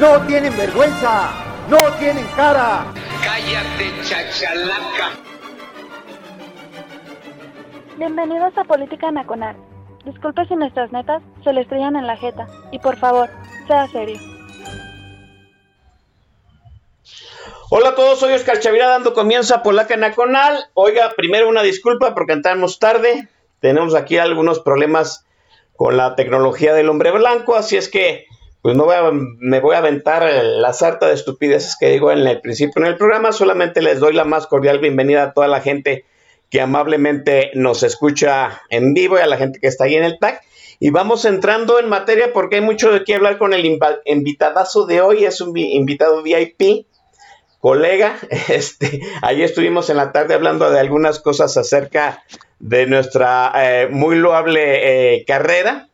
¡No tienen vergüenza! ¡No tienen cara! Cállate, chachalaca. Bienvenidos a Política Nacional. Disculpe si nuestras netas se le estrellan en la jeta. Y por favor, sea serio. Hola a todos, soy Oscar Chavira dando comienzo a Polaca Nacional. Oiga, primero una disculpa porque entramos tarde. Tenemos aquí algunos problemas con la tecnología del hombre blanco, así es que pues no voy a, me voy a aventar la sarta de estupideces que digo en el principio en el programa. Solamente les doy la más cordial bienvenida a toda la gente que amablemente nos escucha en vivo y a la gente que está ahí en el tag. Y vamos entrando en materia porque hay mucho de qué hablar con el invitadazo de hoy. Es un invitado VIP, colega. Este, ahí estuvimos en la tarde hablando de algunas cosas acerca de nuestra eh, muy loable eh, carrera.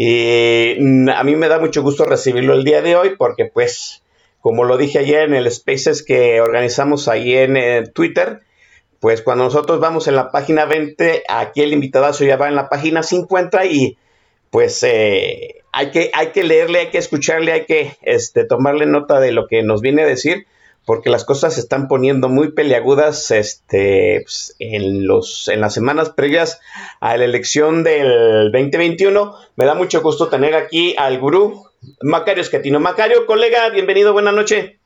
Y mm, a mí me da mucho gusto recibirlo el día de hoy porque pues, como lo dije ayer en el Spaces que organizamos ahí en eh, Twitter, pues cuando nosotros vamos en la página 20, aquí el invitadazo ya va en la página 50 y pues eh, hay, que, hay que leerle, hay que escucharle, hay que este, tomarle nota de lo que nos viene a decir, porque las cosas se están poniendo muy peleagudas este, pues, en, los, en las semanas previas a la elección del 2021. Me da mucho gusto tener aquí al gurú Macario Esquetino. Macario, colega, bienvenido, buena noche.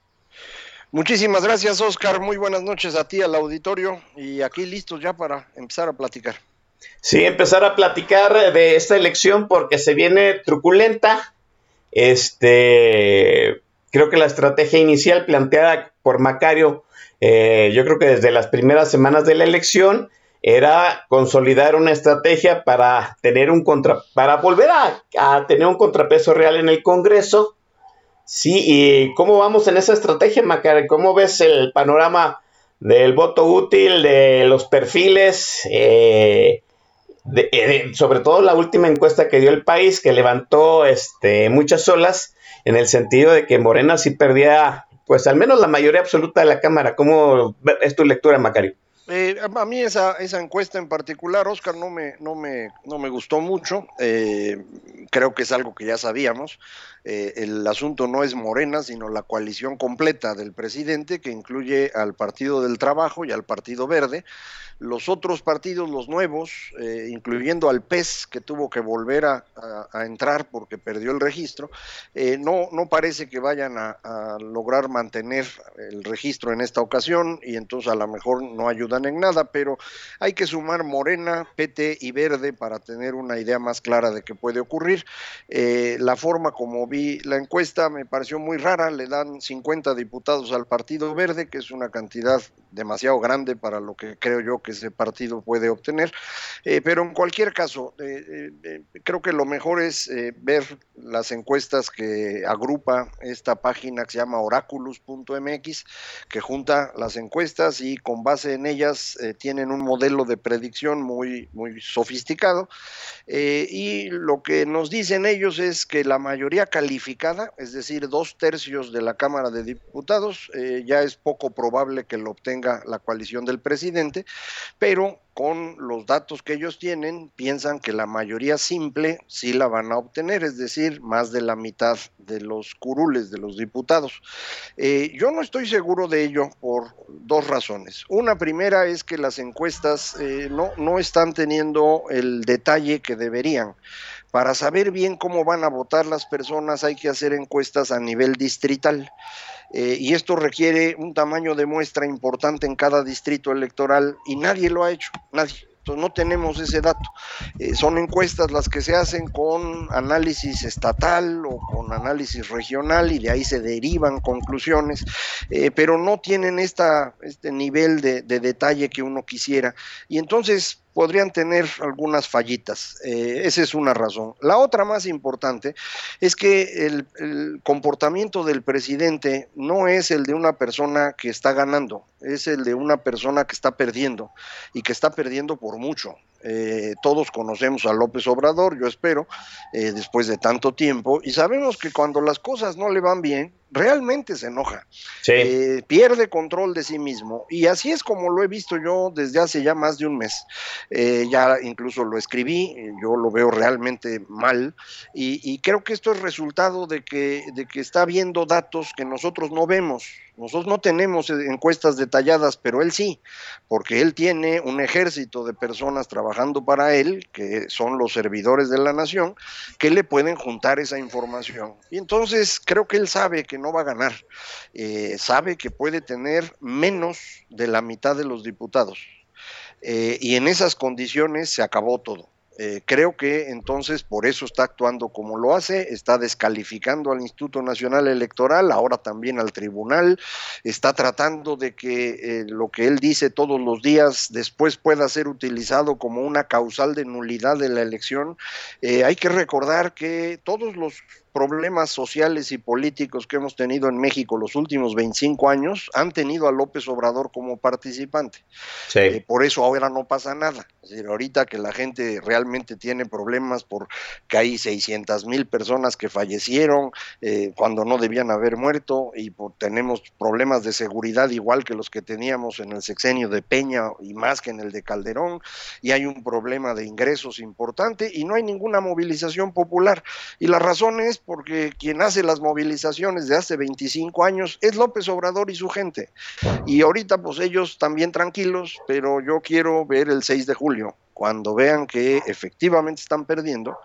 Muchísimas gracias, Oscar. Muy buenas noches a ti, al auditorio, y aquí listos ya para empezar a platicar. Sí, empezar a platicar de esta elección porque se viene truculenta. Este, creo que la estrategia inicial planteada por Macario, eh, yo creo que desde las primeras semanas de la elección, era consolidar una estrategia para tener un contra, para volver a, tener un contrapeso real en el Congreso Sí, ¿y cómo vamos en esa estrategia, Macar? ¿Cómo ves el panorama del voto útil, de los perfiles? Eh, eh, sobre todo la última encuesta que dio el país, que levantó este, muchas olas, en el sentido de que Morena sí perdía, pues al menos la mayoría absoluta de la Cámara. ¿Cómo es tu lectura, Macario? Eh, a mí esa, esa encuesta en particular, Oscar, no me, no me, no me gustó mucho. creo que es algo que ya sabíamos. Eh, el asunto no es Morena, sino la coalición completa del presidente, que incluye al Partido del Trabajo y al Partido Verde. Los otros partidos, los nuevos, eh, incluyendo al PES, que tuvo que volver a, entrar porque perdió el registro, eh, no, no parece que vayan a, lograr mantener el registro en esta ocasión y entonces a lo mejor no ayudan en nada, pero hay que sumar Morena, PT y Verde para tener una idea más clara de qué puede ocurrir. la forma como vi la encuesta me pareció muy rara, le dan 50 diputados al Partido Verde, que es una cantidad demasiado grande para lo que creo yo que ese partido puede obtener, eh, pero en cualquier caso, eh, eh, creo que lo mejor es ver las encuestas que agrupa esta página que se llama oraculus.mx, que junta las encuestas y con base en ellas tienen un modelo de predicción muy, muy sofisticado, y lo que nos dicen ellos es que la mayoría calificada, es decir, dos tercios de la Cámara de Diputados, eh, ya es poco probable que lo obtenga la coalición del presidente, pero con los datos que ellos tienen, piensan que la mayoría simple sí la van a obtener, es decir, más de la mitad de los curules de los diputados. Eh, yo no estoy seguro de ello por dos razones. Una primera es que las encuestas eh, no, no están teniendo el detalle que deberían. Para saber bien cómo van a votar las personas hay que hacer encuestas a nivel distrital. Eh, y esto requiere un tamaño de muestra importante en cada distrito electoral y nadie lo ha hecho, nadie. Entonces no tenemos ese dato. Eh, son encuestas las que se hacen con análisis estatal o con análisis regional y de ahí se derivan conclusiones, eh, pero no tienen esta, este nivel de, de detalle que uno quisiera. Y entonces podrían tener algunas fallitas. Eh, esa es una razón. La otra más importante es que el, comportamiento del presidente no es el de una persona que está ganando, es el de una persona que está perdiendo y que está perdiendo por mucho. Eh, todos conocemos a López Obrador, yo espero, eh, después de tanto tiempo, y sabemos que cuando las cosas no le van bien, realmente se enoja, Sí. eh, pierde control de sí mismo, y así es como lo he visto yo desde hace ya más de un mes. Eh, ya incluso lo escribí, eh, yo lo veo realmente mal, y, y creo que esto es resultado de que, de que está viendo datos que nosotros no vemos. Nosotros no tenemos eh, encuestas detalladas, pero él sí, porque él tiene un ejército de personas trabajando para él, que son los servidores de la nación, que le pueden juntar esa información. Y entonces creo que él sabe que no va a ganar, eh, sabe que puede tener menos de la mitad de los diputados. Eh, y en esas condiciones se acabó todo. Eh, creo que entonces por eso está actuando como lo hace, está descalificando al Instituto Nacional Electoral, ahora también al tribunal, está tratando de que eh, lo que él dice todos los días después pueda ser utilizado como una causal de nulidad de la elección. Eh, hay que recordar que todos los problemas sociales y políticos que hemos tenido en México los últimos 25 años han tenido a López Obrador como participante. Sí. Eh, por eso ahora no pasa nada. Es decir, ahorita que la gente realmente tiene problemas por que hay 600 mil personas que fallecieron eh, cuando no debían haber muerto y por, tenemos problemas de seguridad igual que los que teníamos en el sexenio de Peña y más que en el de Calderón y hay un problema de ingresos importante y no hay ninguna movilización popular. Y la razón es porque quien hace las movilizaciones de hace 25 años es López Obrador y su gente. Y ahorita pues ellos también tranquilos, pero yo quiero ver el 6 de julio, cuando vean que efectivamente están perdiendo,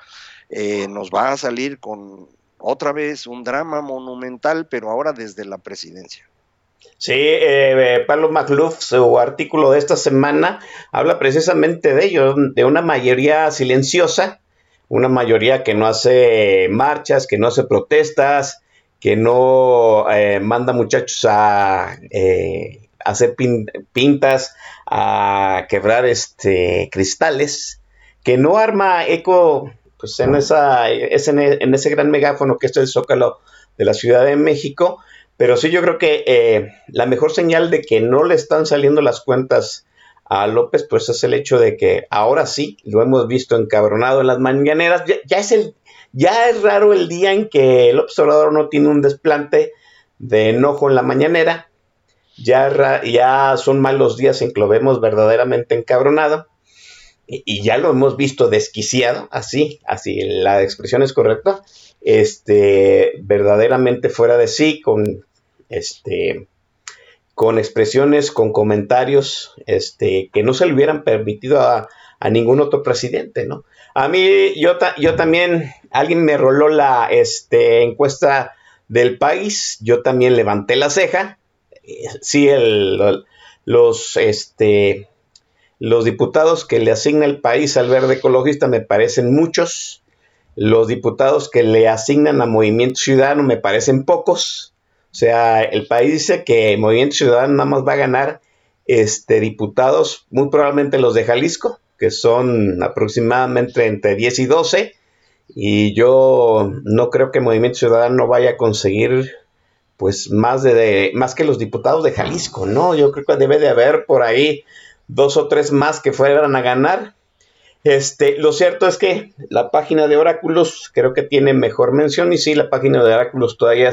eh, nos va a salir con otra vez un drama monumental, pero ahora desde la presidencia. Sí, eh, Pablo Magluf, su artículo de esta semana, habla precisamente de ello, de una mayoría silenciosa, una mayoría que no hace marchas, que no hace protestas, que no eh, manda muchachos a eh, hacer pin pintas, a quebrar este cristales, que no arma eco pues en esa es en, en, ese gran megáfono que es el Zócalo de la Ciudad de México, pero sí yo creo que eh, la mejor señal de que no le están saliendo las cuentas a López, pues es el hecho de que ahora sí lo hemos visto encabronado en las mañaneras. Ya, es el, ya es raro el día en que el observador no tiene un desplante de enojo en la mañanera. Ya, ya son malos días en que lo vemos verdaderamente encabronado. Y, y ya lo hemos visto desquiciado, así, así, la expresión es correcta. Este, verdaderamente fuera de sí, con este con expresiones, con comentarios este, que no se le hubieran permitido a, a ningún otro presidente, ¿no? A mí, yo, ta yo también, alguien me roló la este, encuesta del país, yo también levanté la ceja, sí, el, los, este, los diputados que le asigna el país al verde ecologista me parecen muchos, los diputados que le asignan a Movimiento Ciudadano me parecen pocos, sea, el país dice que Movimiento Ciudadano nada más va a ganar este, diputados, muy probablemente los de Jalisco, que son aproximadamente entre 10 y 12. Y yo no creo que Movimiento Ciudadano vaya a conseguir pues más de, más que los diputados de Jalisco, ¿no? Yo creo que debe de haber por ahí dos o tres más que fueran a ganar. Este, lo cierto es que la página de Oráculos creo que tiene mejor mención y sí, la página de Oráculos todavía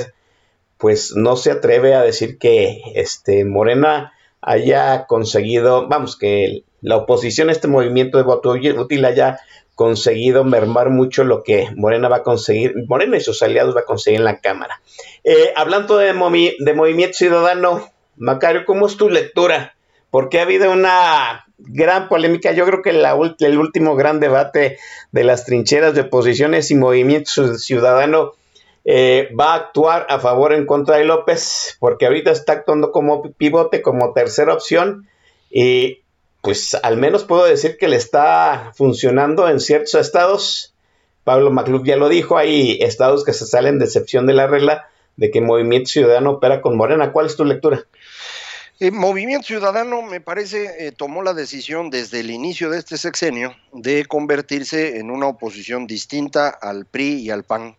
pues no se atreve a decir que este, Morena haya conseguido, vamos, que la oposición a este movimiento de voto útil haya conseguido mermar mucho lo que Morena va a conseguir, Morena y sus aliados va a conseguir en la Cámara. Eh, hablando de, movi de Movimiento Ciudadano, Macario, ¿cómo es tu lectura? Porque ha habido una gran polémica, yo creo que la, el último gran debate de las trincheras de oposiciones y Movimiento Ciudadano eh, va a actuar a favor en contra de López, porque ahorita está actuando como pivote, como tercera opción, y pues al menos puedo decir que le está funcionando en ciertos estados. Pablo Maclub ya lo dijo, hay estados que se salen de excepción de la regla de que Movimiento Ciudadano opera con Morena. ¿Cuál es tu lectura? El Movimiento Ciudadano, me parece, eh, tomó la decisión desde el inicio de este sexenio de convertirse en una oposición distinta al PRI y al PAN.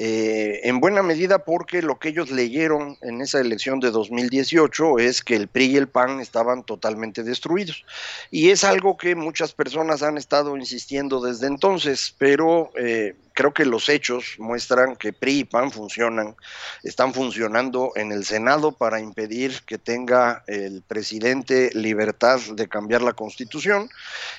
Eh, en buena medida porque lo que ellos leyeron en esa elección de 2018 es que el PRI y el PAN estaban totalmente destruidos. Y es algo que muchas personas han estado insistiendo desde entonces, pero eh, creo que los hechos muestran que PRI y PAN funcionan, están funcionando en el Senado para impedir que tenga el presidente libertad de cambiar la constitución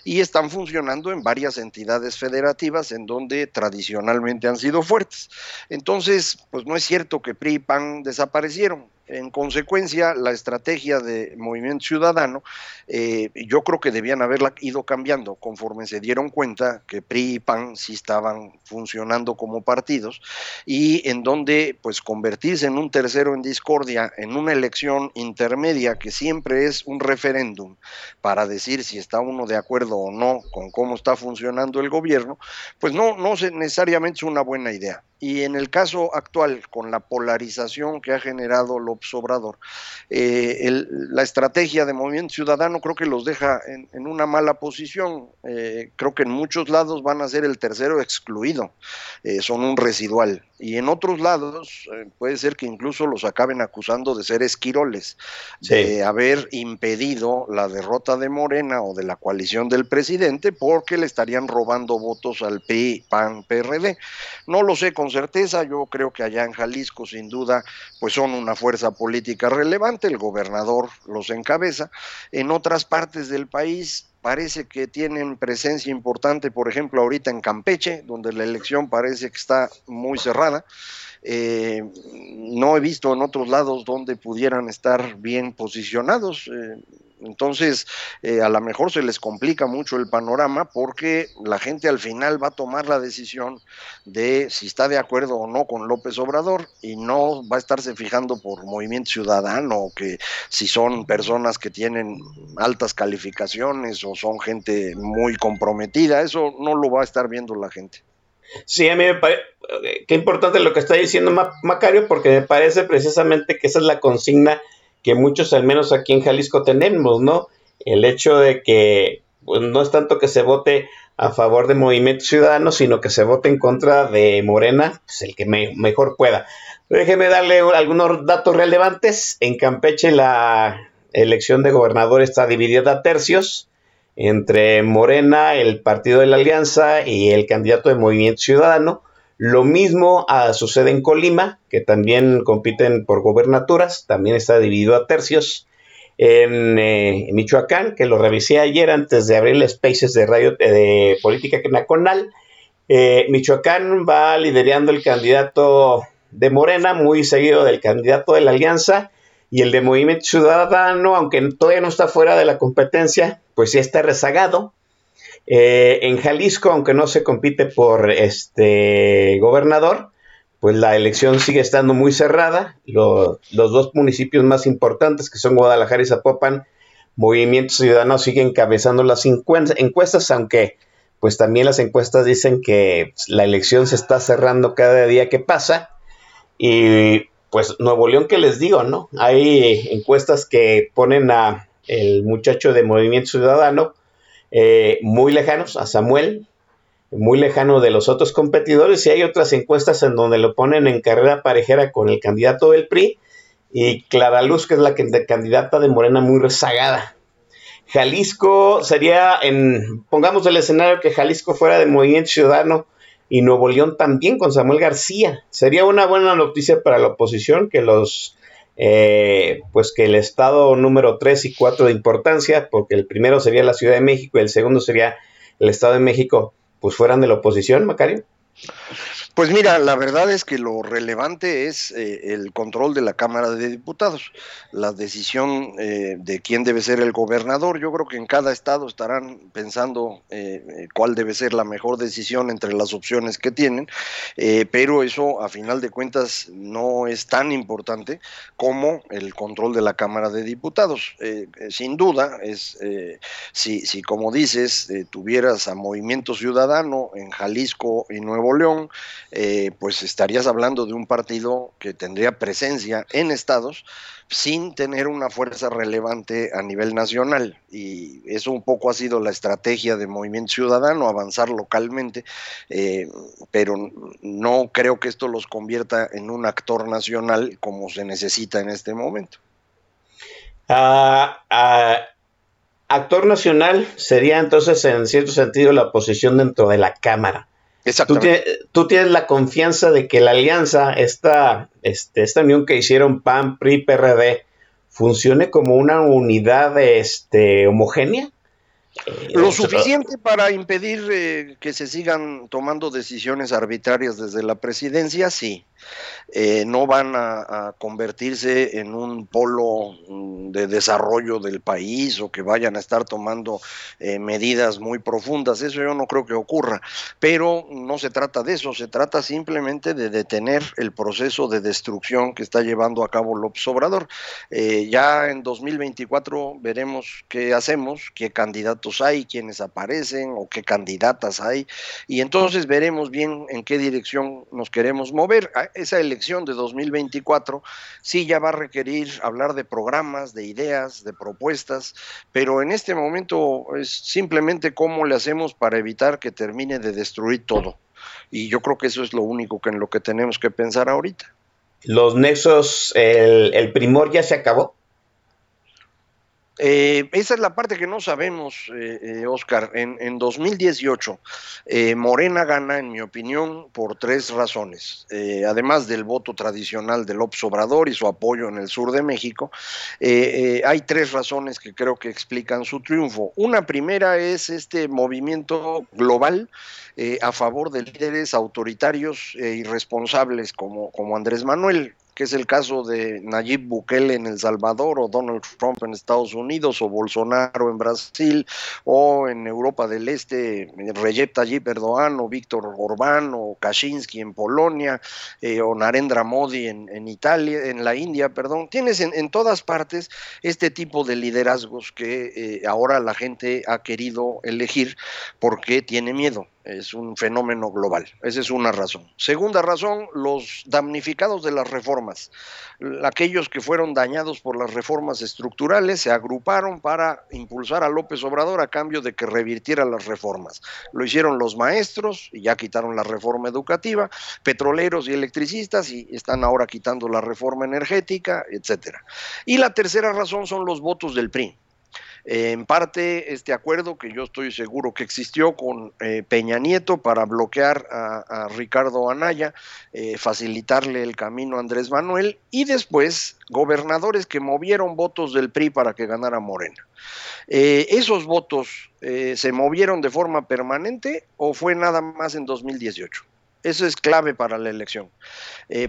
y están funcionando en varias entidades federativas en donde tradicionalmente han sido fuertes. Entonces, pues no es cierto que PRI y PAN desaparecieron, en consecuencia, la estrategia de Movimiento Ciudadano, eh, yo creo que debían haberla ido cambiando conforme se dieron cuenta que PRI y PAN sí estaban funcionando como partidos y en donde pues convertirse en un tercero en discordia en una elección intermedia que siempre es un referéndum para decir si está uno de acuerdo o no con cómo está funcionando el gobierno, pues no, no necesariamente es una buena idea. Y en el caso actual, con la polarización que ha generado López Obrador, eh, la estrategia de Movimiento Ciudadano creo que los deja en, una mala posición. Eh, creo que en muchos lados van a ser el tercero excluido, eh, son un residual. Y en otros lados puede ser que incluso los acaben acusando de ser esquiroles, de haber impedido la derrota de Morena o de la coalición del presidente porque le estarían robando votos al PRI, PAN, PRD. No lo sé con certeza, yo creo que allá en Jalisco sin duda pues son una fuerza política relevante, el gobernador los encabeza, en otras partes del país parece que tienen presencia importante, por ejemplo, ahorita en Campeche, donde la elección parece que está muy cerrada. Eh, no he visto en otros lados donde pudieran estar bien posicionados. Eh, entonces, eh, a lo mejor se les complica mucho el panorama porque la gente al final va a tomar la decisión de si está de acuerdo o no con López Obrador y no va a estarse fijando por movimiento ciudadano o que si son personas que tienen altas calificaciones o son gente muy comprometida, eso no lo va a estar viendo la gente. Sí, a mí me parece, qué importante lo que está diciendo Macario, porque me parece precisamente que esa es la consigna que muchos, al menos aquí en Jalisco, tenemos, ¿no? El hecho de que pues, no es tanto que se vote a favor de Movimiento Ciudadano, sino que se vote en contra de Morena, pues el que mejor pueda. Déjeme darle algunos datos relevantes. En Campeche la elección de gobernador está dividida a tercios entre Morena, el Partido de la Alianza y el candidato de Movimiento Ciudadano. Lo mismo ah, sucede en Colima, que también compiten por gobernaturas, también está dividido a tercios. En, eh, Michoacán, que lo revisé ayer antes de abrir el Spaces de Radio de Política Nacional, eh, Michoacán va liderando el candidato de Morena, muy seguido del candidato de la Alianza, y el de Movimiento Ciudadano, aunque todavía no está fuera de la competencia, pues ya está rezagado. Eh, en Jalisco, aunque no se compite por este gobernador, pues la elección sigue estando muy cerrada. los dos municipios más importantes, que son Guadalajara y Zapopan, Movimiento Ciudadano sigue encabezando las encuestas, aunque pues también las encuestas dicen que la elección se está cerrando cada día que pasa. Y pues Nuevo León, que les digo, ¿no? Hay encuestas que ponen a el muchacho de Movimiento Ciudadano eh, muy lejanos a Samuel, muy lejano de los otros competidores, y hay otras encuestas en donde lo ponen en carrera parejera con el candidato del PRI y Clara Luz, que es la candidata de Morena muy rezagada. Jalisco sería, en, pongamos el escenario que Jalisco fuera de Movimiento Ciudadano y Nuevo León también con Samuel García. Sería una buena noticia para la oposición que los eh, pues que el estado número 3 y 4 de importancia, porque el primero sería la Ciudad de México y el segundo sería el Estado de México, pues fueran de la oposición, Macario. Pues mira, la verdad es que lo relevante es eh, el control de la Cámara de Diputados, la decisión eh, de quién debe ser el gobernador. Yo creo que en cada estado estarán pensando eh, cuál debe ser la mejor decisión entre las opciones que tienen, pero eso a final de cuentas no es tan importante como el control de la Cámara de Diputados. sin duda, es si, si como dices, tuvieras a Movimiento Ciudadano en Jalisco y Nuevo León, eh, pues estarías hablando de un partido que tendría presencia en estados sin tener una fuerza relevante a nivel nacional. Y eso un poco ha sido la estrategia de Movimiento Ciudadano, avanzar localmente, eh, pero no creo que esto los convierta en un actor nacional como se necesita en este momento. Ah, ah, actor nacional sería entonces en cierto sentido la posición dentro de la Cámara. Tú tienes, tú tienes, la confianza de que la alianza, esta, este, esta unión que hicieron PAN, PRI, PRD, funcione como una unidad este, homogénea. Lo suficiente para impedir eh, que se sigan tomando decisiones arbitrarias desde la presidencia, sí. Eh, no van a, convertirse en un polo mm, de desarrollo del país o que vayan a estar tomando eh, medidas muy profundas. Eso yo no creo que ocurra. Pero no se trata de eso, se trata simplemente de detener el proceso de destrucción que está llevando a cabo López Obrador. ya en 2024 veremos qué hacemos, qué candidatos hay, quiénes aparecen o qué candidatas hay, y entonces veremos bien en qué dirección nos queremos mover. Esa elección de 2024 sí ya va a requerir hablar de programas, de ideas, de propuestas, pero en este momento es simplemente cómo le hacemos para evitar que termine de destruir todo. Y yo creo que eso es lo único que en lo que tenemos que pensar ahorita. Los nexos, el, el primor ya se acabó. Eh, esa es la parte que no sabemos, eh, eh Oscar. En, 2018, eh, Morena gana, en mi opinión, por tres razones. además del voto tradicional del Obrador y su apoyo en el sur de México, hay tres razones que creo que explican su triunfo. Una primera es este movimiento global a favor de líderes autoritarios e irresponsables como Andrés Manuel que es el caso de Nayib Bukele en El Salvador o Donald Trump en Estados Unidos o Bolsonaro en Brasil o en Europa del Este Recep Tayyip Erdogan o Víctor Orbán o Kaczynski en Polonia eh, o Narendra Modi en, Italia, en la India, perdón. Tienes en, todas partes este tipo de liderazgos que eh, ahora la gente ha querido elegir porque tiene miedo es un fenómeno global. Esa es una razón. Segunda razón, los damnificados de las reformas. Aquellos que fueron dañados por las reformas estructurales se agruparon para impulsar a López Obrador a cambio de que revirtiera las reformas. Lo hicieron los maestros y ya quitaron la reforma educativa, petroleros y electricistas y están ahora quitando la reforma energética, etcétera. Y la tercera razón son los votos del PRI en parte este acuerdo que yo estoy seguro que existió con eh, Peña Nieto para bloquear a, Ricardo Anaya, eh, facilitarle el camino a Andrés Manuel y después gobernadores que movieron votos del PRI para que ganara Morena. Eh, ¿Esos votos se movieron de forma permanente o fue nada más en 2018? Eso es clave para la elección.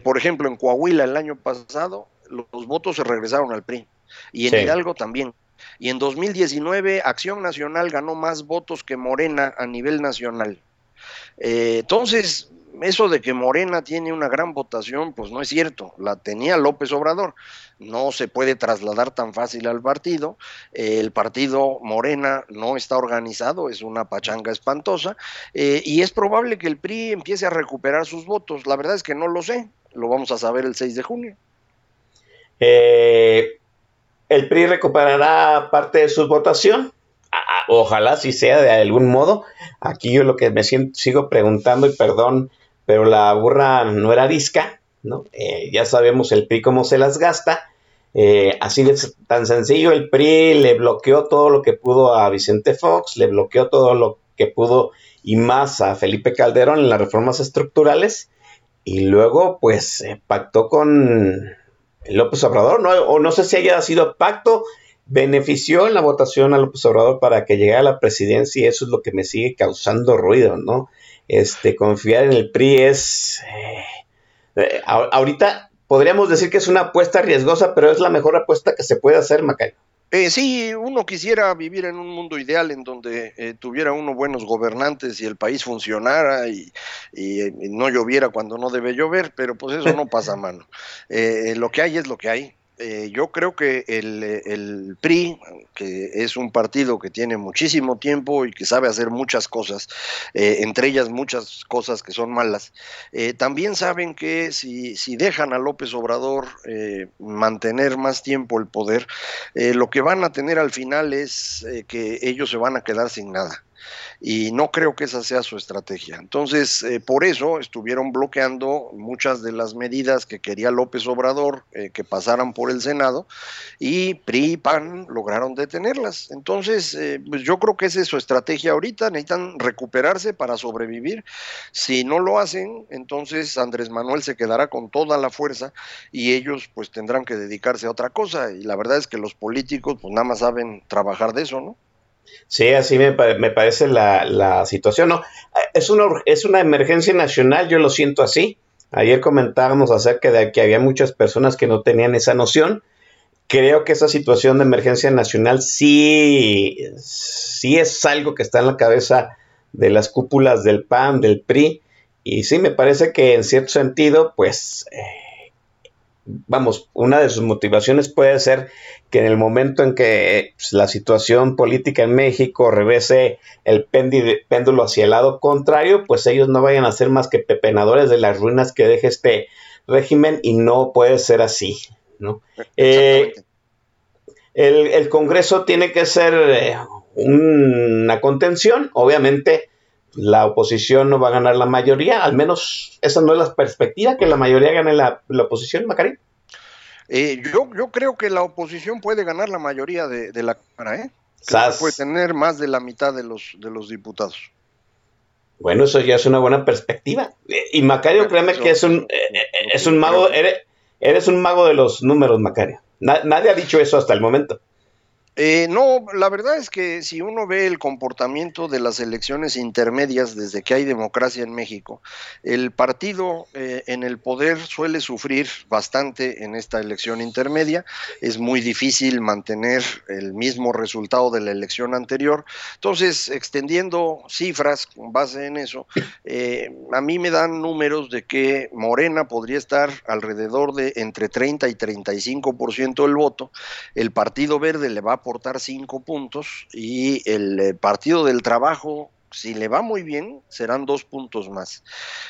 por ejemplo, en Coahuila el año pasado los votos se regresaron al PRI y en Hidalgo también. Y en 2019 Acción Nacional ganó más votos que Morena a nivel nacional. Eh, entonces, eso de que Morena tiene una gran votación, pues no es cierto, la tenía López Obrador, no se puede trasladar tan fácil al partido, el partido Morena no está organizado, es una pachanga espantosa, eh, y es probable que el PRI empiece a recuperar sus votos, la verdad es que no lo sé, lo vamos a saber el 6 de junio. Eh, el PRI recuperará parte de su votación. Ojalá si sea de algún modo. Aquí yo lo que me sigo preguntando, y perdón, pero la burra no era disca, ¿no? Eh, ya sabemos el PRI cómo se las gasta. Eh, así es tan sencillo, el PRI le bloqueó todo lo que pudo a Vicente Fox, le bloqueó todo lo que pudo y más a Felipe Calderón en las reformas estructurales y luego pues pactó con López Obrador, ¿no? o no sé si haya sido pacto, benefició en la votación a López Obrador para que llegara a la presidencia y eso es lo que me sigue causando ruido, ¿no? Este, confiar en el PRI es... Eh, eh, ahorita podríamos decir que es una apuesta riesgosa, pero es la mejor apuesta que se puede hacer, Macayo. Eh, sí, uno quisiera vivir en un mundo ideal en donde eh, tuviera uno buenos gobernantes y el país funcionara y, no lloviera cuando no debe llover, pero pues eso no pasa, mano. Eh, lo que hay es lo que hay. Eh, yo creo que el, PRI, que es un partido que tiene muchísimo tiempo y que sabe hacer muchas cosas, eh, entre ellas muchas cosas que son malas, eh, también saben que si, si, dejan a López Obrador mantener más tiempo el poder, lo que van a tener al final es que ellos se van a quedar sin nada y no creo que esa sea su estrategia. Entonces, eh, por eso estuvieron bloqueando muchas de las medidas que quería López Obrador eh, que pasaran por el Senado y PRI y PAN lograron detenerlas. Entonces, eh, pues yo creo que esa es su estrategia ahorita, necesitan recuperarse para sobrevivir. Si no lo hacen, entonces Andrés Manuel se quedará con toda la fuerza y ellos pues tendrán que dedicarse a otra cosa y la verdad es que los políticos pues nada más saben trabajar de eso, ¿no? Sí, así me, me parece la, la, situación. ¿no? Es, una, es una emergencia nacional, yo lo siento así. Ayer comentábamos acerca de que había muchas personas que no tenían esa noción. Creo que esa situación de emergencia nacional sí, sí es algo que está en la cabeza de las cúpulas del PAN, del PRI. Y sí, me parece que en cierto sentido, pues... Eh, vamos, una de sus motivaciones puede ser que en el momento en que pues, la situación política en México revese el péndulo hacia el lado contrario, pues ellos no vayan a ser más que pepenadores de las ruinas que deje este régimen y no puede ser así, ¿no? Eh, el, Congreso tiene que ser eh, una contención, obviamente la oposición no va a ganar la mayoría, al menos esa no es la perspectiva, que la mayoría gane la, oposición, Macari. Eh, yo, yo creo que la oposición puede ganar la mayoría de, la Cámara, ¿eh? puede tener más de la mitad de los, de los diputados. Bueno, eso ya es una buena perspectiva. Y Macario, créeme que es un, eh, es un mago, eres, un mago de los números, Macario. nadie ha dicho eso hasta el momento. Eh, no, la verdad es que si uno ve el comportamiento de las elecciones intermedias desde que hay democracia en México, el partido eh, en el poder suele sufrir bastante en esta elección intermedia. Es muy difícil mantener el mismo resultado de la elección anterior. Entonces, extendiendo cifras con base en eso, eh, a mí me dan números de que Morena podría estar alrededor de entre 30 y 35% del voto. El Partido Verde le va a aportar cinco puntos y el eh, Partido del Trabajo si le va muy bien, serán dos puntos más.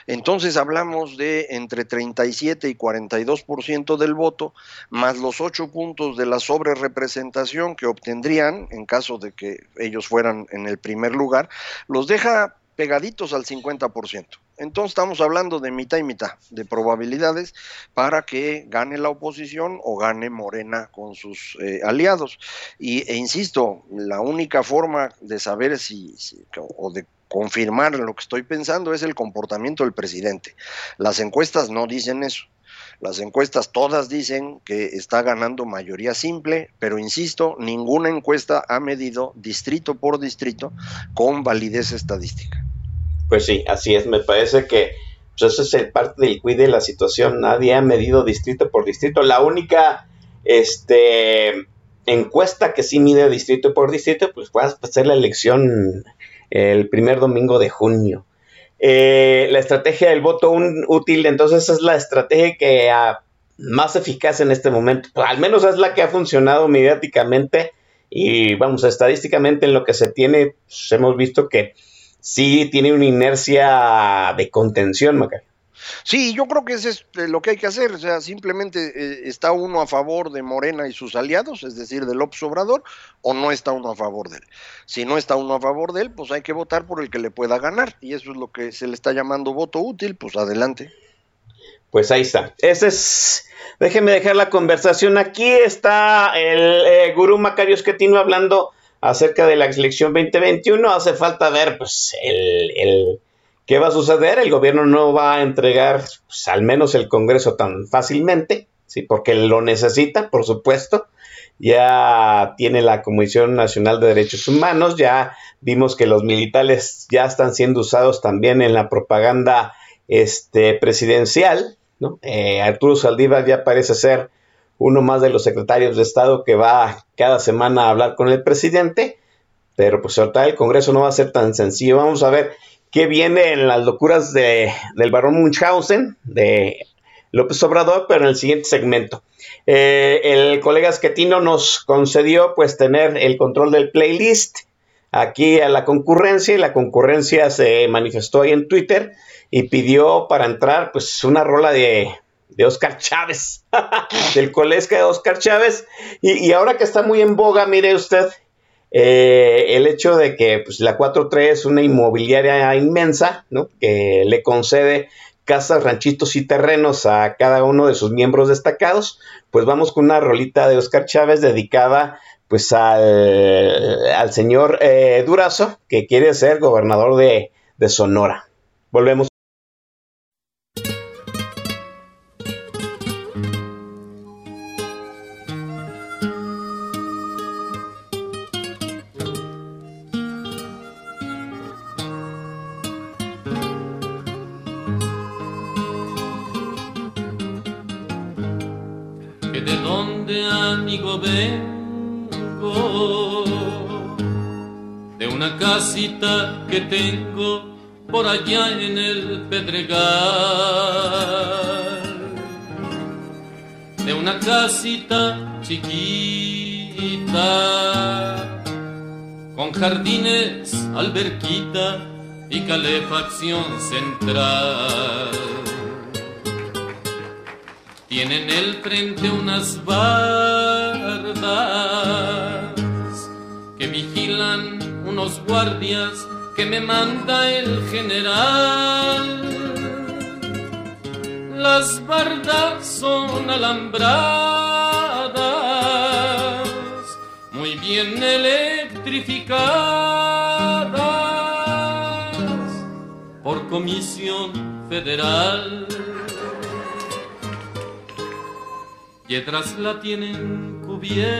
Entonces hablamos de entre 37 y 42% del voto, más los ocho puntos de la sobrerepresentación que obtendrían en caso de que ellos fueran en el primer lugar, los deja pegaditos al 50%. Entonces estamos hablando de mitad y mitad de probabilidades para que gane la oposición o gane Morena con sus eh, aliados. Y, e insisto, la única forma de saber si, o de confirmar lo que estoy pensando es el comportamiento del presidente. Las encuestas no dicen eso. Las encuestas todas dicen que está ganando mayoría simple, pero insisto, ninguna encuesta ha medido distrito por distrito con validez estadística. Pues sí, así es. Me parece que pues, eso es parte del cuide de la situación. Nadie ha medido distrito por distrito. La única este, encuesta que sí mide distrito por distrito, pues va a la elección el primer domingo de junio. Eh, la estrategia del voto útil, entonces es la estrategia que más eficaz en este momento. al menos es la que ha funcionado mediáticamente y vamos, estadísticamente en lo que se tiene, pues, hemos visto que sí tiene una inercia de contención, Macario. Sí, yo creo que eso es eh, lo que hay que hacer. O sea, simplemente eh, está uno a favor de Morena y sus aliados, es decir, del López Obrador, o no está uno a favor de él. Si no está uno a favor de él, pues hay que votar por el que le pueda ganar. Y eso es lo que se le está llamando voto útil, pues adelante. Pues ahí está. Ese es. Déjeme dejar la conversación aquí. Está el eh, gurú Macario Esquetino hablando acerca de la selección 2021. Hace falta ver pues, el, qué va a suceder. El gobierno no va a entregar pues, al menos el Congreso tan fácilmente, ¿sí? porque lo necesita, por supuesto. Ya tiene la Comisión Nacional de Derechos Humanos, ya vimos que los militares ya están siendo usados también en la propaganda este, presidencial. ¿no? Eh, Arturo Saldívar ya parece ser uno más de los secretarios de Estado que va cada semana a hablar con el presidente, pero pues ahorita el Congreso no va a ser tan sencillo. Vamos a ver qué viene en las locuras de, del barón Munchausen, de López Obrador, pero en el siguiente segmento. Eh, el colega Esquetino nos concedió pues tener el control del playlist aquí a la concurrencia y la concurrencia se manifestó ahí en Twitter y pidió para entrar pues una rola de, de Oscar Chávez, del colega de Oscar Chávez. Y, y, ahora que está muy en boga, mire usted, eh, el hecho de que pues, la 4-3 es una inmobiliaria inmensa, ¿no? que le concede casas, ranchitos y terrenos a cada uno de sus miembros destacados, pues vamos con una rolita de Oscar Chávez dedicada pues al, al señor eh, Durazo, que quiere ser gobernador de, de Sonora. Volvemos. Que tengo por allá en el Pedregal, de una casita chiquita, con jardines, alberquita y calefacción central. Tiene en el frente unas bardas que vigilan unos guardias que me manda el general. Las bardas son alambradas, muy bien electrificadas por comisión federal. y atrás la tienen cubierta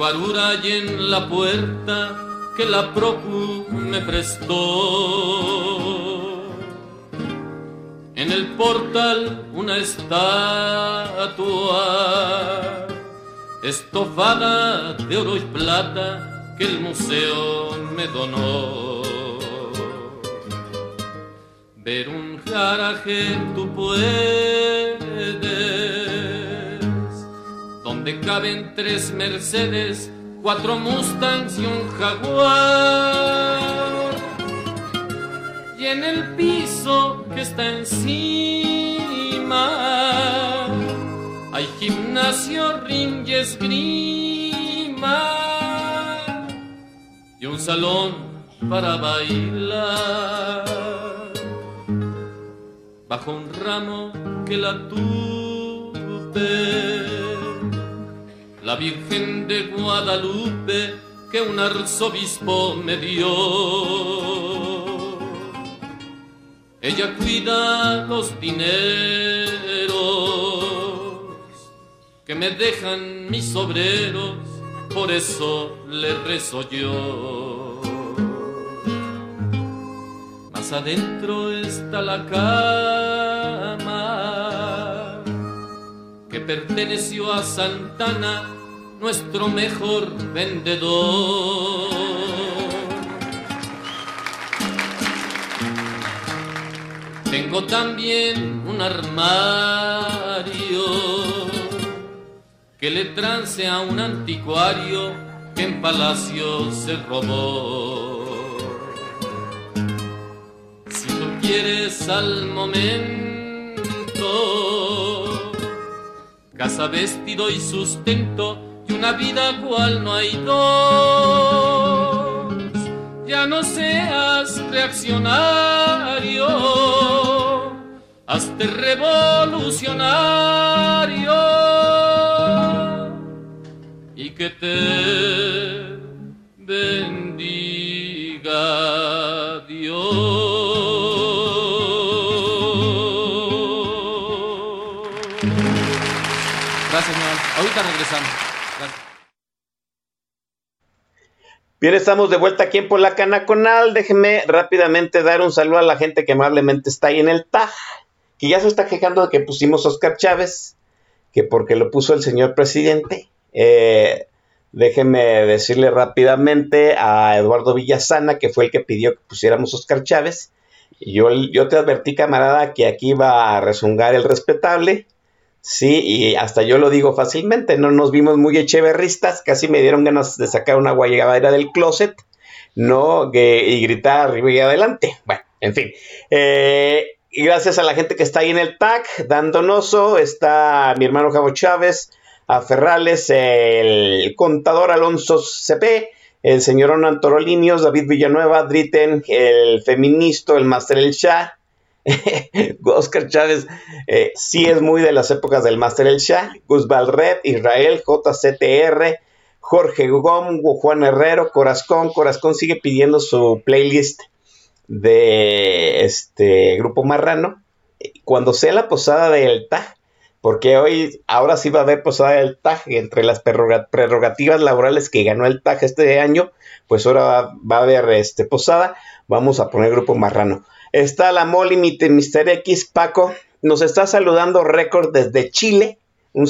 guarura en la puerta que la procu me prestó. En el portal una estatua estofada de oro y plata que el museo me donó ver un garaje tú puedes, donde caben tres Mercedes, cuatro Mustangs y un Jaguar. Y en el piso que está encima hay gimnasio, ring y esgrima y un salón para bailar bajo un ramo que la tuve. La Virgen de Guadalupe que un arzobispo me dio. Ella cuida los dineros que me dejan mis obreros, por eso le rezo yo. adentro está la cama que perteneció a Santana, nuestro mejor vendedor. Tengo también un armario que le trance a un anticuario que en palacio se robó. quieres al momento. Casa, vestido y sustento y una vida cual no hay dos. Ya no seas reaccionario, hazte revolucionario y que te bendiga Dios. Ahorita regresamos. Bien, estamos de vuelta aquí en Polacana Conal. Déjenme rápidamente dar un saludo a la gente que amablemente está ahí en el TAG, que ya se está quejando de que pusimos Oscar Chávez, que porque lo puso el señor presidente. Eh, déjenme decirle rápidamente a Eduardo Villasana, que fue el que pidió que pusiéramos Oscar Chávez, Yo, yo te advertí, camarada, que aquí va a rezongar el respetable. Sí, y hasta yo lo digo fácilmente, no nos vimos muy echeverristas, casi me dieron ganas de sacar una guayabera del closet, no, y gritar arriba y adelante. Bueno, en fin. Eh, y gracias a la gente que está ahí en el tag, Dan Donoso, está mi hermano Javo Chávez, a Ferrales, el contador Alonso CP, el señor Onan Torolinios, David Villanueva, Dritten, el feminista, el Master El Shah, Oscar Chávez eh, sí es muy de las épocas del Master El Shah, Gus Red, Israel, JCTR, Jorge Gom, Juan Herrero, Corazón, Corazón sigue pidiendo su playlist de este grupo marrano. Cuando sea la posada del TAG, porque hoy, ahora sí va a haber posada del TAG, entre las prerrogativas laborales que ganó el TAG este año, pues ahora va, a haber este posada, vamos a poner grupo marrano. Está la Molly Mr. X, Paco, nos está saludando récord desde Chile, un,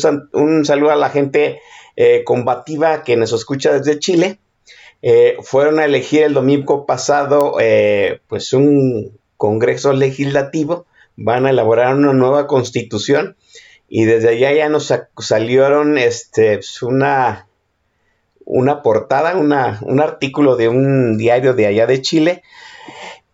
saludo a la gente eh, combativa que nos escucha desde Chile. Eh, fueron a elegir el domingo pasado eh, pues un congreso legislativo, van a elaborar una nueva constitución y desde allá ya nos salieron este, pues, una, una portada, una, un artículo de un diario de allá de Chile.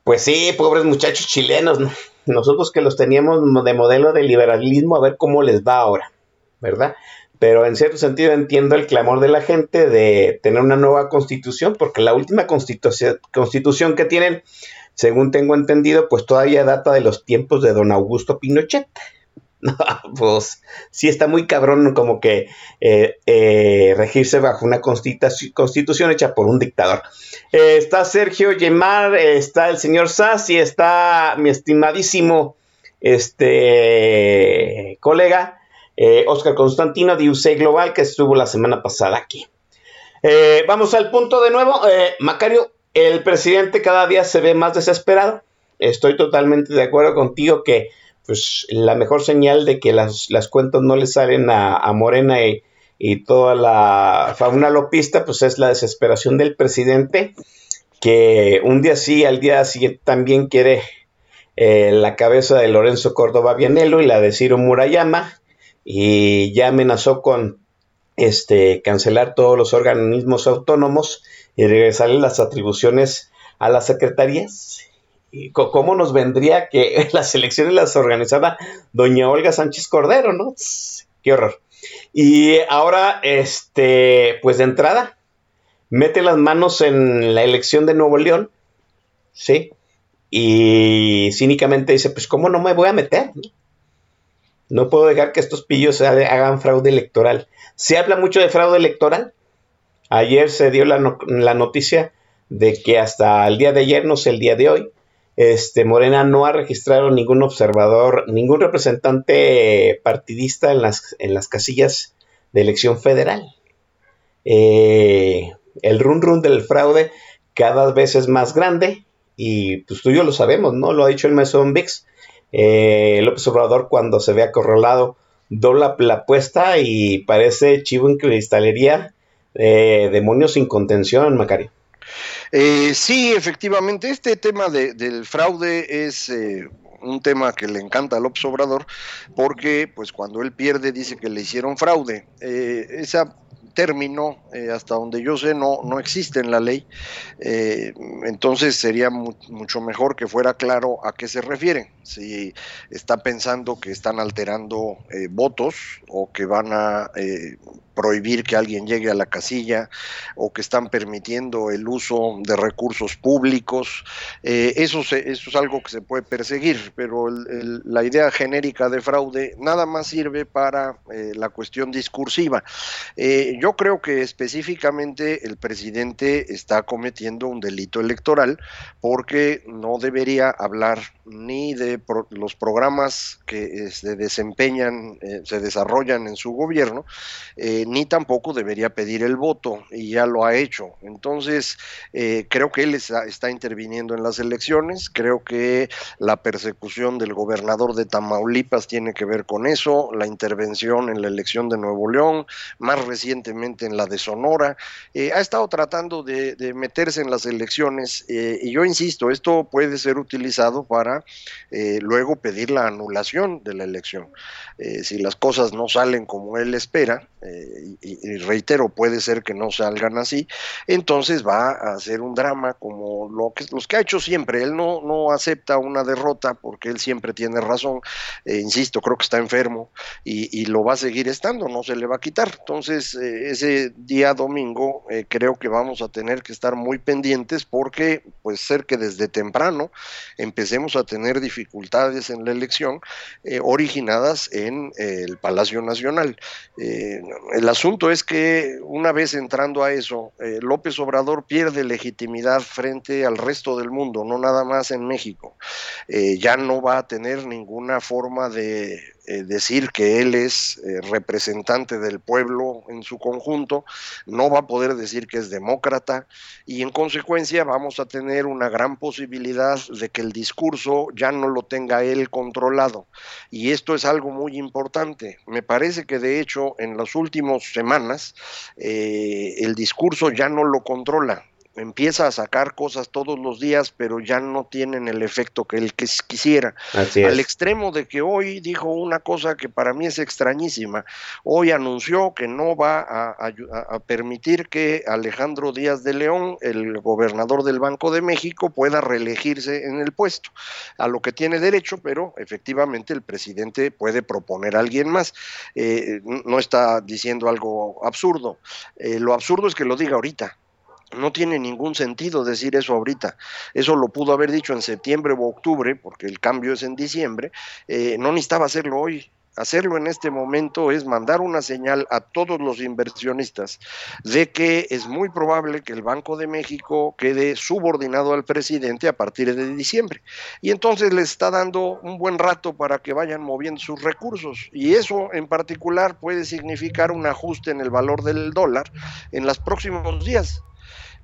Pues sí, pobres muchachos chilenos, nosotros que los teníamos de modelo de liberalismo, a ver cómo les va ahora, ¿verdad? Pero en cierto sentido entiendo el clamor de la gente de tener una nueva constitución, porque la última constitución que tienen, según tengo entendido, pues todavía data de los tiempos de don Augusto Pinochet. pues sí está muy cabrón como que eh, eh, regirse bajo una constitución hecha por un dictador. Eh, está Sergio Yemar, está el señor Sass y está mi estimadísimo este colega Oscar Constantino de UC Global que estuvo la semana pasada aquí. vamos al punto de nuevo. Macario, el presidente cada día se ve más desesperado. Estoy totalmente de acuerdo contigo que pues la mejor señal de que las, cuentas no le salen a, Morena y, toda la fauna lopista, pues es la desesperación del presidente, que un día sí, al día siguiente también quiere eh, la cabeza de Lorenzo Córdoba Vianello y la de Ciro Murayama, y ya amenazó con este, cancelar todos los organismos autónomos y regresarle las atribuciones a las secretarías ¿Cómo nos vendría que las elecciones las organizaba doña Olga Sánchez Cordero, no? Qué horror. Y ahora, este, pues de entrada, mete las manos en la elección de Nuevo León, ¿sí? Y cínicamente dice, pues ¿cómo no me voy a meter? No puedo dejar que estos pillos hagan fraude electoral. Se habla mucho de fraude electoral. Ayer se dio la, la noticia de que hasta el día de ayer, no sé, el día de hoy, este, Morena no ha registrado ningún observador, ningún representante partidista en las, en las casillas de elección federal. Eh, el run run del fraude cada vez es más grande y pues tú y yo lo sabemos, ¿no? Lo ha dicho el Mesón VIX. Eh, el observador cuando se ve acorralado dobla la apuesta y parece chivo en cristalería, eh, demonios sin contención, Macario. Eh, sí, efectivamente, este tema del fraude es eh, un tema que le encanta al Obrador, porque pues cuando él pierde dice que le hicieron fraude. Eh, esa término, eh, hasta donde yo sé, no, no existe en la ley. Eh, entonces sería mucho mejor que fuera claro a qué se refiere. Si está pensando que están alterando votos o que van a prohibir que alguien llegue a la casilla o que están permitiendo el uso de recursos públicos, eso, eso es algo que se puede perseguir, pero la idea genérica de fraude nada más sirve para la cuestión discursiva. yo yo creo que específicamente el presidente está cometiendo un delito electoral porque no debería hablar ni de los programas que se desempeñan, eh, se desarrollan en su gobierno, eh, ni tampoco debería pedir el voto, y ya lo ha hecho. Entonces, eh, creo que él está, interviniendo en las elecciones, creo que la persecución del gobernador de Tamaulipas tiene que ver con eso, la intervención en la elección de Nuevo León, más recientemente en la de Sonora, eh, ha estado tratando de, de, meterse en las elecciones, eh, y yo insisto, esto puede ser utilizado para luego pedir la anulación de la elección. si las cosas no salen como él espera, eh, y, reitero, puede ser que no salgan así, entonces va a ser un drama como lo que, los que ha hecho siempre. Él no, no acepta una derrota porque él siempre tiene razón, eh, insisto, creo que está enfermo y, lo va a seguir estando, no se le va a quitar. Entonces, eh, ese día domingo creo que vamos a tener que estar muy pendientes porque puede ser que desde temprano empecemos a tener dificultades en la elección originadas en el Palacio Nacional. Eh, el asunto es que una vez entrando a eso, eh, López Obrador pierde legitimidad frente al resto del mundo, no nada más en México. Eh, ya no va a tener ninguna forma de eh, decir que él es eh, representante del pueblo en su conjunto, no va a poder decir que es demócrata y en consecuencia vamos a tener una gran posibilidad de que el discurso ya no lo tenga él controlado. Y esto es algo muy importante. Me parece que de hecho en las últimas semanas eh, el discurso ya no lo controla empieza a sacar cosas todos los días, pero ya no tienen el efecto que él quisiera. Al extremo de que hoy dijo una cosa que para mí es extrañísima. Hoy anunció que no va a, permitir que Alejandro Díaz de León, el gobernador del Banco de México, pueda reelegirse en el puesto, a lo que tiene derecho, pero efectivamente el presidente puede proponer a alguien más. Eh, no está diciendo algo absurdo. Eh, lo absurdo es que lo diga ahorita no tiene ningún sentido decir eso ahorita. Eso lo pudo haber dicho en septiembre o octubre, porque el cambio es en diciembre. Eh, no necesitaba hacerlo hoy. Hacerlo en este momento es mandar una señal a todos los inversionistas de que es muy probable que el Banco de México quede subordinado al presidente a partir de diciembre. Y entonces les está dando un buen rato para que vayan moviendo sus recursos. Y eso en particular puede significar un ajuste en el valor del dólar en los próximos días.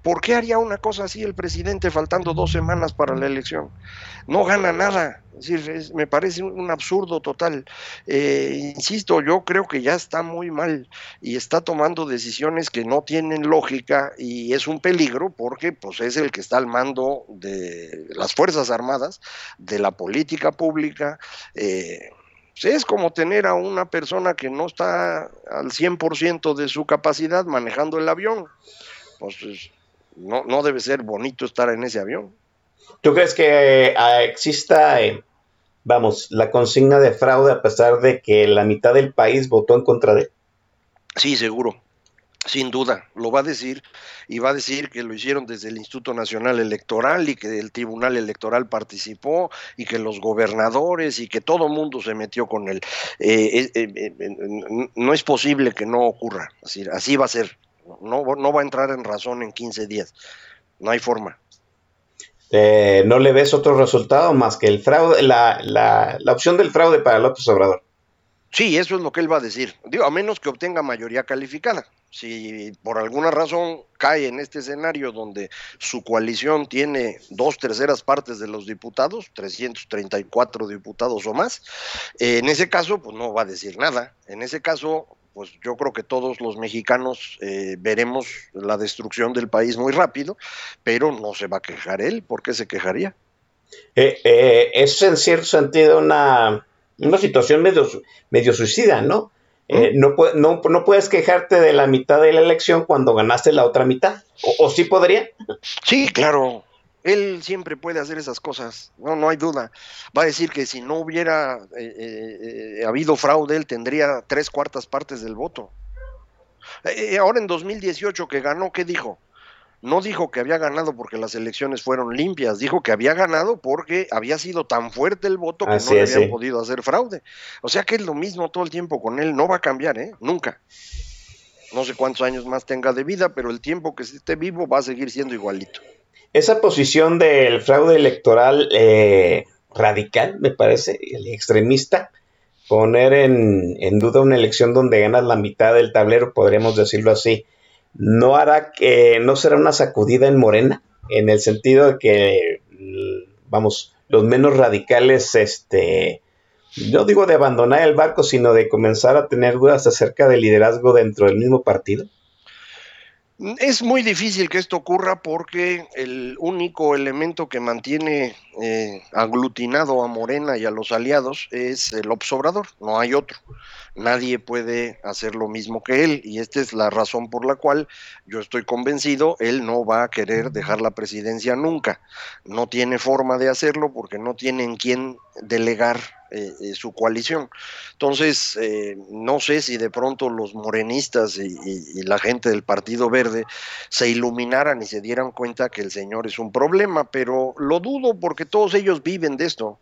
¿Por qué haría una cosa así el presidente faltando dos semanas para la elección? No gana nada. Es decir, me parece un absurdo total. Eh, insisto, yo creo que ya está muy mal y está tomando decisiones que no tienen lógica y es un peligro porque pues, es el que está al mando de las Fuerzas Armadas, de la política pública. Eh, es como tener a una persona que no está al 100% de su capacidad manejando el avión. Pues no, no debe ser bonito estar en ese avión. ¿Tú crees que eh, exista, eh, vamos, la consigna de fraude a pesar de que la mitad del país votó en contra de él? Sí, seguro. Sin duda, lo va a decir y va a decir que lo hicieron desde el Instituto Nacional Electoral y que el Tribunal Electoral participó y que los gobernadores y que todo el mundo se metió con él. Eh, no es posible que no ocurra, así, así va a ser. No, no va a entrar en razón en 15 días. No hay forma. Eh, ¿No le ves otro resultado más que el fraude, la, la, la, opción del fraude para López Obrador? Sí, eso es lo que él va a decir. Digo, a menos que obtenga mayoría calificada. Si por alguna razón cae en este escenario donde su coalición tiene dos terceras partes de los diputados, 334 diputados o más, eh, en ese caso, pues no va a decir nada. En ese caso, pues yo creo que todos los mexicanos eh, veremos la destrucción del país muy rápido, pero no se va a quejar él, ¿por qué se quejaría? Eh, eh, es en cierto sentido una, una situación medio, medio suicida, ¿no? no, no, no, puedes quejarte de la mitad de la elección cuando ganaste la otra mitad, ¿o, o sí podría? Sí, claro, él siempre puede hacer esas cosas, no, no hay duda. Va a decir que si no hubiera eh, eh, eh, habido fraude, él tendría tres cuartas partes del voto. ahora en 2018 que ganó, ¿qué dijo? No dijo que había ganado porque las elecciones fueron limpias, dijo que había ganado porque había sido tan fuerte el voto que no le habían podido hacer fraude. O sea que es lo mismo todo el tiempo con él, no va a cambiar, ¿eh? Nunca. No sé cuántos años más tenga de vida, pero el tiempo que esté vivo va a seguir siendo igualito esa posición del fraude electoral eh, radical, me parece, el extremista, poner en, duda una elección donde ganas la mitad del tablero, podríamos decirlo así, ¿no hará que no será una sacudida en Morena? En el sentido de que, vamos, los menos radicales, este, no digo de abandonar el barco, sino de comenzar a tener dudas acerca del liderazgo dentro del mismo partido. Es muy difícil que esto ocurra porque el único elemento que mantiene eh, aglutinado a Morena y a los aliados es el obsobrador, no hay otro. Nadie puede hacer lo mismo que él y esta es la razón por la cual yo estoy convencido, él no va a querer dejar la presidencia nunca. No tiene forma de hacerlo porque no tiene en quién delegar eh, eh, su coalición. Entonces, eh, no sé si de pronto los morenistas y, la gente del Partido Verde se iluminaran y se dieran cuenta que el señor es un problema, pero lo dudo porque todos ellos viven de esto,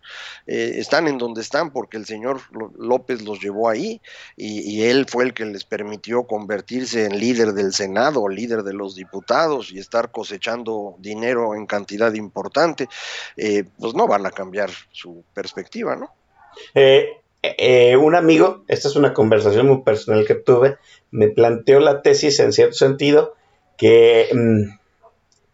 están en donde están porque el señor López los llevó ahí y, él fue el que les permitió convertirse en líder del Senado, líder de los diputados y estar cosechando dinero en cantidad importante, pues no van a cambiar su perspectiva, ¿no? Eh, eh, un amigo, esta es una conversación muy personal que tuve, me planteó la tesis en cierto sentido que, mm,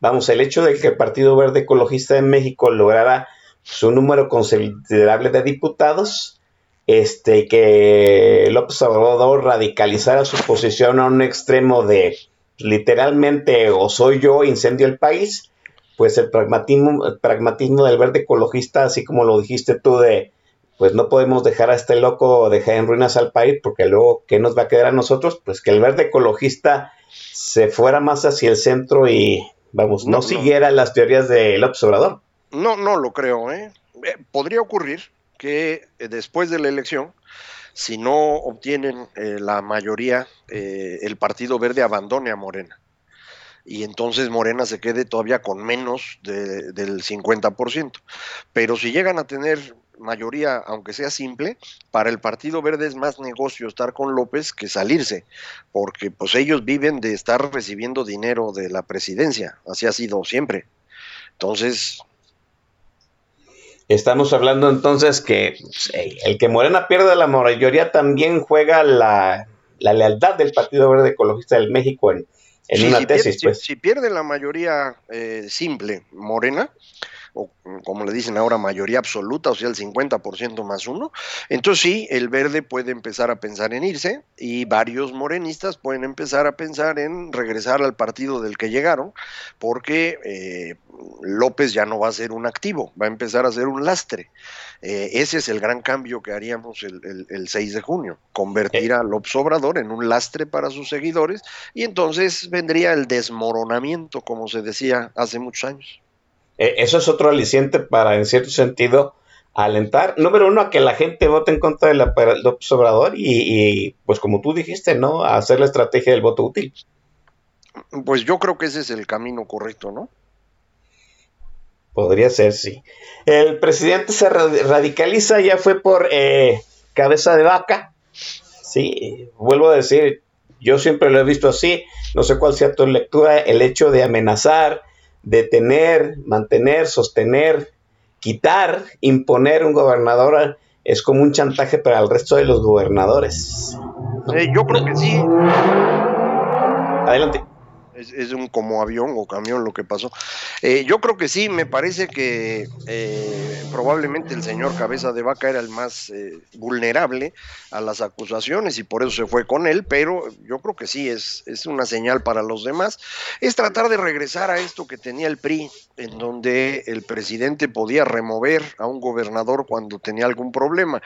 vamos, el hecho de que el Partido Verde Ecologista de México lograra su número considerable de diputados, este, que López Obrador radicalizara su posición a un extremo de literalmente o soy yo, incendio el país, pues el pragmatismo, el pragmatismo del verde ecologista, así como lo dijiste tú, de pues no podemos dejar a este loco dejar en ruinas al país, porque luego, ¿qué nos va a quedar a nosotros? Pues que el verde ecologista se fuera más hacia el centro y, vamos, no, siguiera las teorías del observador. No, no lo creo, ¿eh? eh podría ocurrir que eh, después de la elección, si no obtienen eh, la mayoría, el Partido Verde abandone a Morena. Y entonces Morena se quede todavía con menos del 50%. Pero si llegan a tener mayoría, aunque sea simple, para el Partido Verde es más negocio estar con López que salirse, porque pues ellos viven de estar recibiendo dinero de la presidencia, así ha sido siempre. Entonces... Estamos hablando entonces que el que Morena pierde la mayoría también juega la, lealtad del Partido Verde Ecologista del México en, una tesis. pues. si, pierde la mayoría eh, simple Morena, o como le dicen ahora, mayoría absoluta, o sea, el 50% más uno. Entonces sí, el verde puede empezar a pensar en irse y varios morenistas pueden empezar a pensar en regresar al partido del que llegaron, porque eh, López ya no va a ser un activo, va a empezar a ser un lastre. Eh, ese es el gran cambio que haríamos el, el 6 de junio, convertir a López Obrador en un lastre para sus seguidores y entonces vendría el desmoronamiento, como se decía hace muchos años. Eh, eso es otro aliciente para, en cierto sentido, alentar, número uno, a que la gente vote en contra del López Obrador y, pues como tú dijiste, ¿no? A hacer la estrategia del voto útil. Pues yo creo que ese es el camino correcto, ¿no? Podría ser, sí. El presidente se radicaliza, ya fue por eh, cabeza de vaca. Sí, vuelvo a decir, yo siempre lo he visto así, no sé cuál sea tu lectura, el hecho de amenazar, detener, mantener, sostener, quitar, imponer un gobernador es como un chantaje para el resto de los gobernadores. Eh, yo creo que sí. Adelante es, un como avión o camión lo que pasó. Eh, yo creo que sí, me parece que eh, probablemente el señor Cabeza de Vaca era el más eh, vulnerable a las acusaciones y por eso se fue con él, pero yo creo que sí, es, es una señal para los demás. Es tratar de regresar a esto que tenía el PRI, en donde el presidente podía remover a un gobernador cuando tenía algún problema.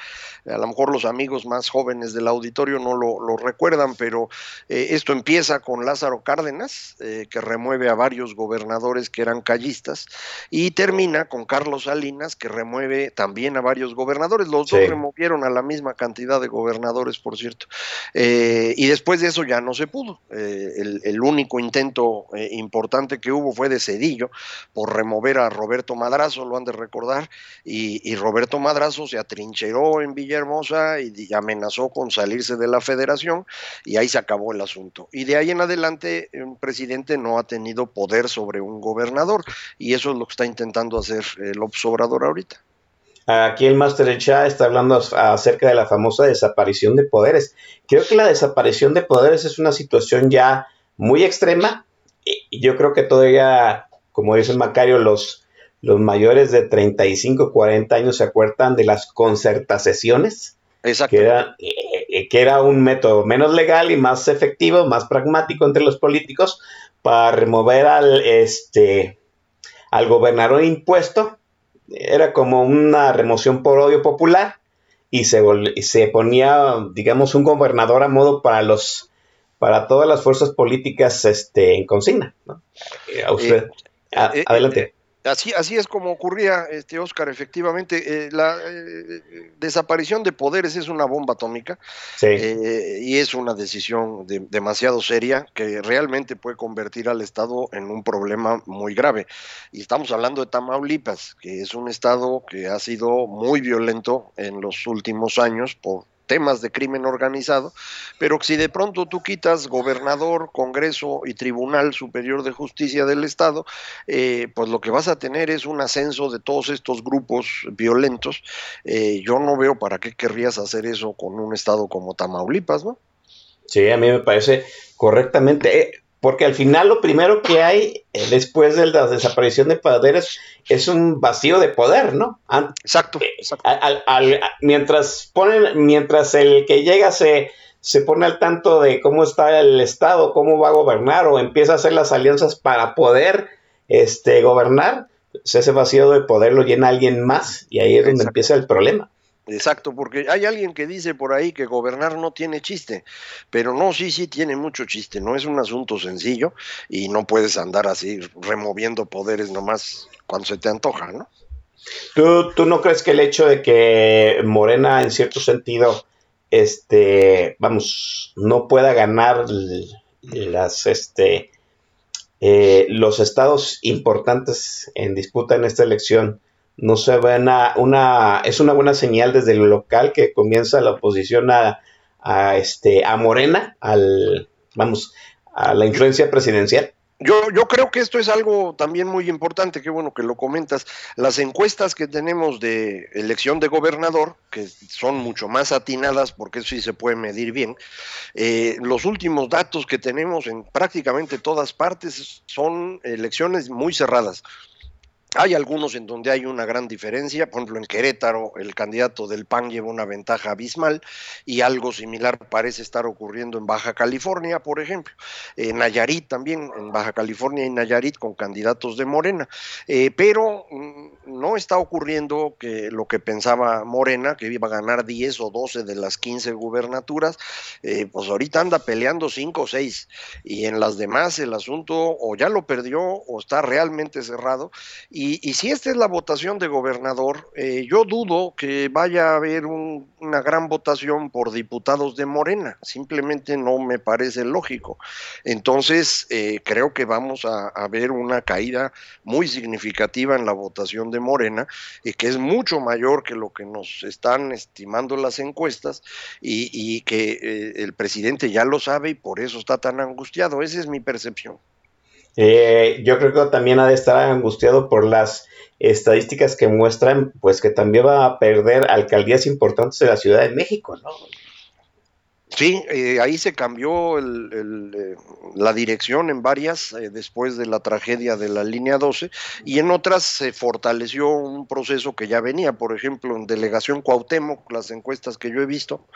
A lo mejor los amigos más jóvenes del auditorio no lo, lo recuerdan, pero esto empieza con Lázaro Cárdenas, eh, que remueve a varios gobernadores que eran callistas, y termina con Carlos Salinas, que remueve también a varios gobernadores. Los dos removieron a la misma cantidad de gobernadores, por cierto. Eh, y después de eso ya no se pudo. Eh, el, único intento importante que hubo fue de Cedillo por remover a Roberto Madrazo, lo han de recordar, y, Roberto Madrazo se atrincheró en Villahermosa y, y amenazó con salirse de la federación, y ahí se acabó el asunto. Y de ahí en adelante, un presidente no ha tenido poder sobre un gobernador y eso es lo que está intentando hacer el Obrador ahorita. aquí el Master del Chat está hablando acerca de la famosa desaparición de poderes. Creo que la desaparición de poderes es una situación ya muy extrema. Y yo creo que todavía, como dice Macario, los, los mayores de 35, 40 años se acuerdan de las concertaciones. Exacto. Que era, eh, que era un método menos legal y más efectivo, más pragmático entre los políticos para remover al, este, al gobernador impuesto. Era como una remoción por odio popular y se, se ponía, digamos, un gobernador a modo para los para todas las fuerzas políticas este, en consigna. ¿no? Eh, a usted, eh, eh, adelante. Así, así es como ocurría, este Oscar, efectivamente. Eh, la eh, desaparición de poderes es una bomba atómica eh, y es una decisión demasiado seria que realmente puede convertir al Estado en un problema muy grave. Y estamos hablando de Tamaulipas, que es un Estado que ha sido muy violento en los últimos años por temas de crimen organizado, pero si de pronto tú quitas gobernador, Congreso y Tribunal Superior de Justicia del Estado, eh, pues lo que vas a tener es un ascenso de todos estos grupos violentos. Eh, yo no veo para qué querrías hacer eso con un Estado como Tamaulipas, ¿no? Sí, a mí me parece correctamente. Eh, porque al final lo primero que hay eh, después de la desaparición de poderes es un vacío de poder, ¿no? Exacto. Eh, mientras ponen, mientras el que llega se, se pone al tanto de cómo está el Estado, cómo va a gobernar, o empieza a hacer las alianzas para poder este, gobernar, pues ese vacío de poder lo llena alguien más y ahí es donde empieza el problema. Exacto, porque hay alguien que dice por ahí que gobernar no tiene chiste, pero no, sí, sí tiene mucho chiste, no es un asunto sencillo y no puedes andar así removiendo poderes nomás cuando se te antoja, ¿no? ¿Tú, tú no crees que el hecho de que Morena, en cierto sentido, este, vamos, no pueda ganar las, este, eh, los estados importantes en disputa en esta elección, no se ve una, es una buena señal desde lo local que comienza la oposición a, este, a Morena, al, vamos, a la influencia presidencial. Yo, yo creo que esto es algo también muy importante, qué bueno que lo comentas. Las encuestas que tenemos de elección de gobernador, que son mucho más atinadas, porque eso sí se puede medir bien, eh, los últimos datos que tenemos en prácticamente todas partes son elecciones muy cerradas. Hay algunos en donde hay una gran diferencia, por ejemplo en Querétaro el candidato del PAN lleva una ventaja abismal y algo similar parece estar ocurriendo en Baja California, por ejemplo. En Nayarit también, en Baja California y Nayarit con candidatos de Morena. Eh, pero mm, no está ocurriendo que lo que pensaba Morena, que iba a ganar 10 o 12 de las 15 gubernaturas, eh, pues ahorita anda peleando 5 o 6 y en las demás el asunto o ya lo perdió o está realmente cerrado. Si esta es la votación de gobernador, eh, yo dudo que vaya a haber una gran votación por diputados de Morena. Simplemente no me parece lógico. Entonces, eh, creo que vamos a, ver una caída muy significativa en la votación de Morena, y que es mucho mayor que lo que nos están estimando las encuestas, y, que eh, el presidente ya lo sabe y por eso está tan angustiado. Esa es mi percepción. Eh, yo creo que también ha de estar angustiado por las estadísticas que muestran, pues que también va a perder alcaldías importantes de la Ciudad de México, ¿no? Sí, eh, ahí se cambió eh, la dirección en varias eh, después de la tragedia de la línea 12 y en otras se fortaleció un proceso que ya venía, por ejemplo, en delegación Cuauhtémoc, las encuestas que yo he visto,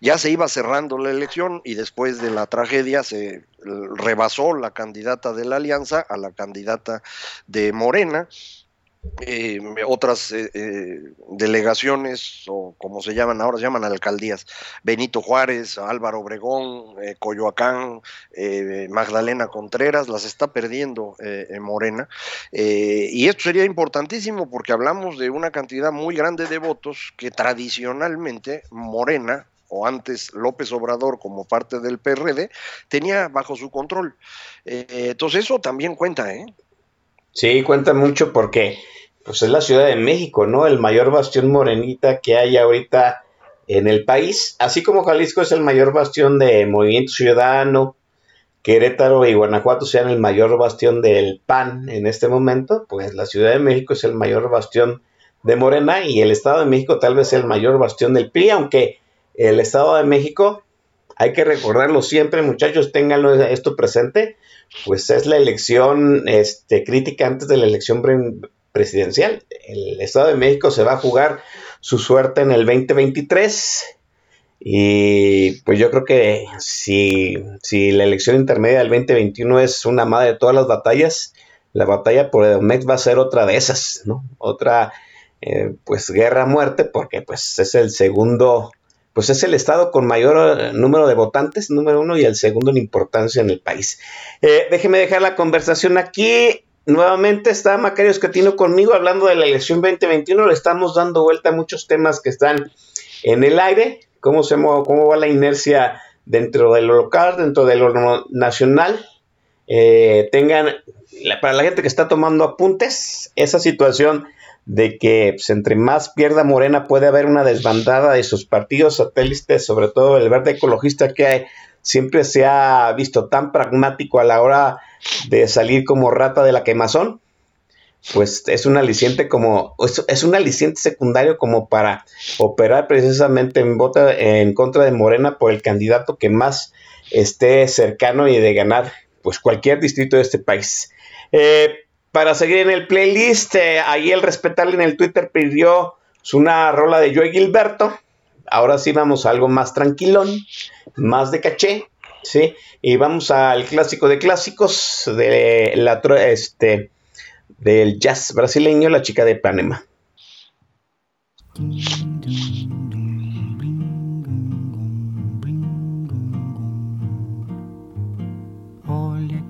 ya se iba cerrando la elección y después de la tragedia se rebasó la candidata de la alianza a la candidata de Morena eh, otras eh, eh, delegaciones, o como se llaman ahora, se llaman alcaldías, Benito Juárez, Álvaro Obregón, Coyoacán, Magdalena Contreras, las está perdiendo en Morena. y esto sería importantísimo porque hablamos de una cantidad muy grande de votos que tradicionalmente Morena, o antes López Obrador como parte del PRD, tenía bajo su control. entonces eso también cuenta, ¿eh? Sí, cuenta mucho porque pues es la Ciudad de México, ¿no? El mayor bastión morenita que hay ahorita en el país, así como Jalisco es el mayor bastión de Movimiento Ciudadano, Querétaro y Guanajuato sean el mayor bastión del PAN en este momento, pues la Ciudad de México es el mayor bastión de Morena y el Estado de México tal vez el mayor bastión del PRI, aunque el Estado de México, hay que recordarlo siempre, muchachos, ténganlo esto presente, pues es la elección este, crítica antes de la elección presidencial. El Estado de México se va a jugar su suerte en el 2023 y pues yo creo que si, si la elección intermedia del 2021 es una madre de todas las batallas, la batalla por Edomex va a ser otra de esas, ¿no? Otra, eh, pues, guerra muerte, porque pues es el segundo, pues es el estado con mayor eh, número de votantes, número uno, y el segundo en importancia en el país. Eh, déjeme dejar la conversación aquí. Nuevamente está Macario Escatino conmigo hablando de la elección 2021. Le estamos dando vuelta a muchos temas que están en el aire. ¿Cómo, se, cómo va la inercia dentro de lo local, dentro de lo nacional? tengan para la gente que está tomando apuntes, esa situación de que pues, entre más pierda Morena puede haber una desbandada de sus partidos satélites, sobre todo el verde ecologista que siempre se ha visto tan pragmático a la hora de salir como rata de la quemazón, pues es un aliciente como es, un aliciente secundario como para operar precisamente en vota en contra de Morena por el candidato que más esté cercano y de ganar pues cualquier distrito de este país. Eh, para seguir en el playlist, eh, ahí el respetarle en el Twitter pidió una rola de Joey Gilberto. Ahora sí vamos a algo más tranquilón, más de caché, ¿sí? Y vamos al clásico de clásicos de la, este, del jazz brasileño, La chica de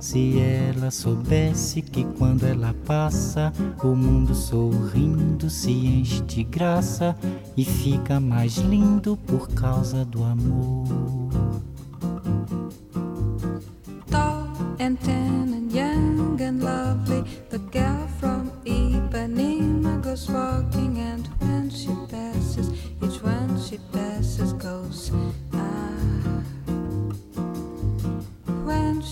se ela soubesse que quando ela passa, o mundo sorrindo se enche de graça e fica mais lindo por causa do amor. Tall and tan and young and lovely, the girl from Ipanema goes walking, and when she passes, each one she passes goes.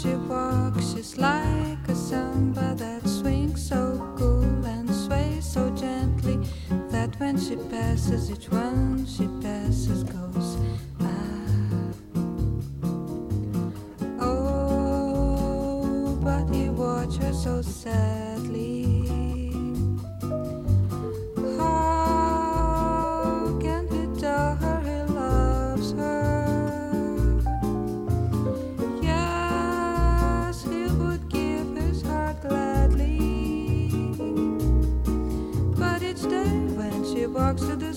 She walks, she's like a samba that swings so cool and sways so gently that when she passes, each one she passes goes. Ah. Oh, but her so sadly. Walks to the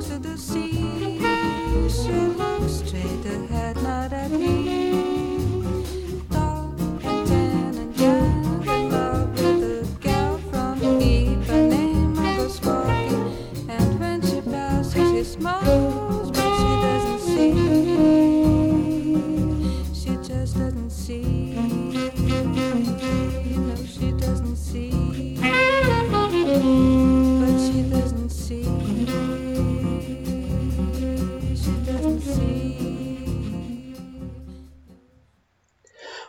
to the sea, she looks straight ahead.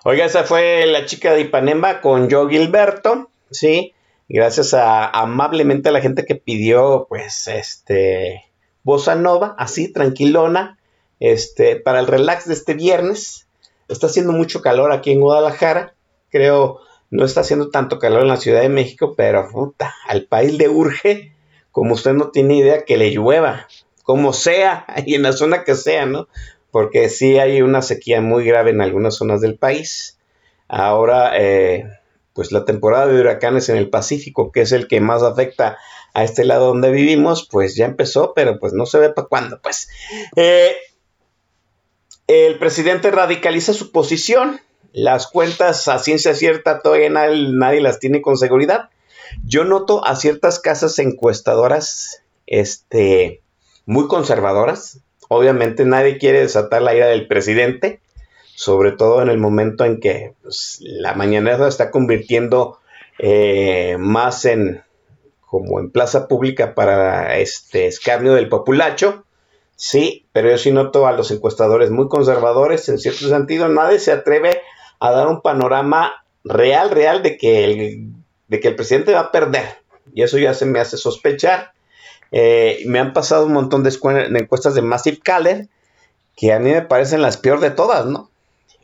Oiga, esa fue la chica de Ipanema con Joe Gilberto, ¿sí? Gracias a amablemente a la gente que pidió, pues, este, bossa nova, así, tranquilona, este, para el relax de este viernes. Está haciendo mucho calor aquí en Guadalajara, creo, no está haciendo tanto calor en la Ciudad de México, pero puta, al país le urge, como usted no tiene idea, que le llueva, como sea, y en la zona que sea, ¿no? Porque sí hay una sequía muy grave en algunas zonas del país. Ahora, eh, pues la temporada de huracanes en el Pacífico, que es el que más afecta a este lado donde vivimos, pues ya empezó, pero pues no se ve para cuándo, pues. Eh, el presidente radicaliza su posición. Las cuentas a ciencia cierta todavía nadie, nadie las tiene con seguridad. Yo noto a ciertas casas encuestadoras, este, muy conservadoras. Obviamente nadie quiere desatar la ira del presidente, sobre todo en el momento en que pues, la mañanera está convirtiendo eh, más en como en plaza pública para este escarnio del populacho. Sí, pero yo sí noto a los encuestadores muy conservadores en cierto sentido. Nadie se atreve a dar un panorama real, real de que el, de que el presidente va a perder. Y eso ya se me hace sospechar. Eh, me han pasado un montón de, encuestas de Massive Caller que a mí me parecen las peor de todas, ¿no?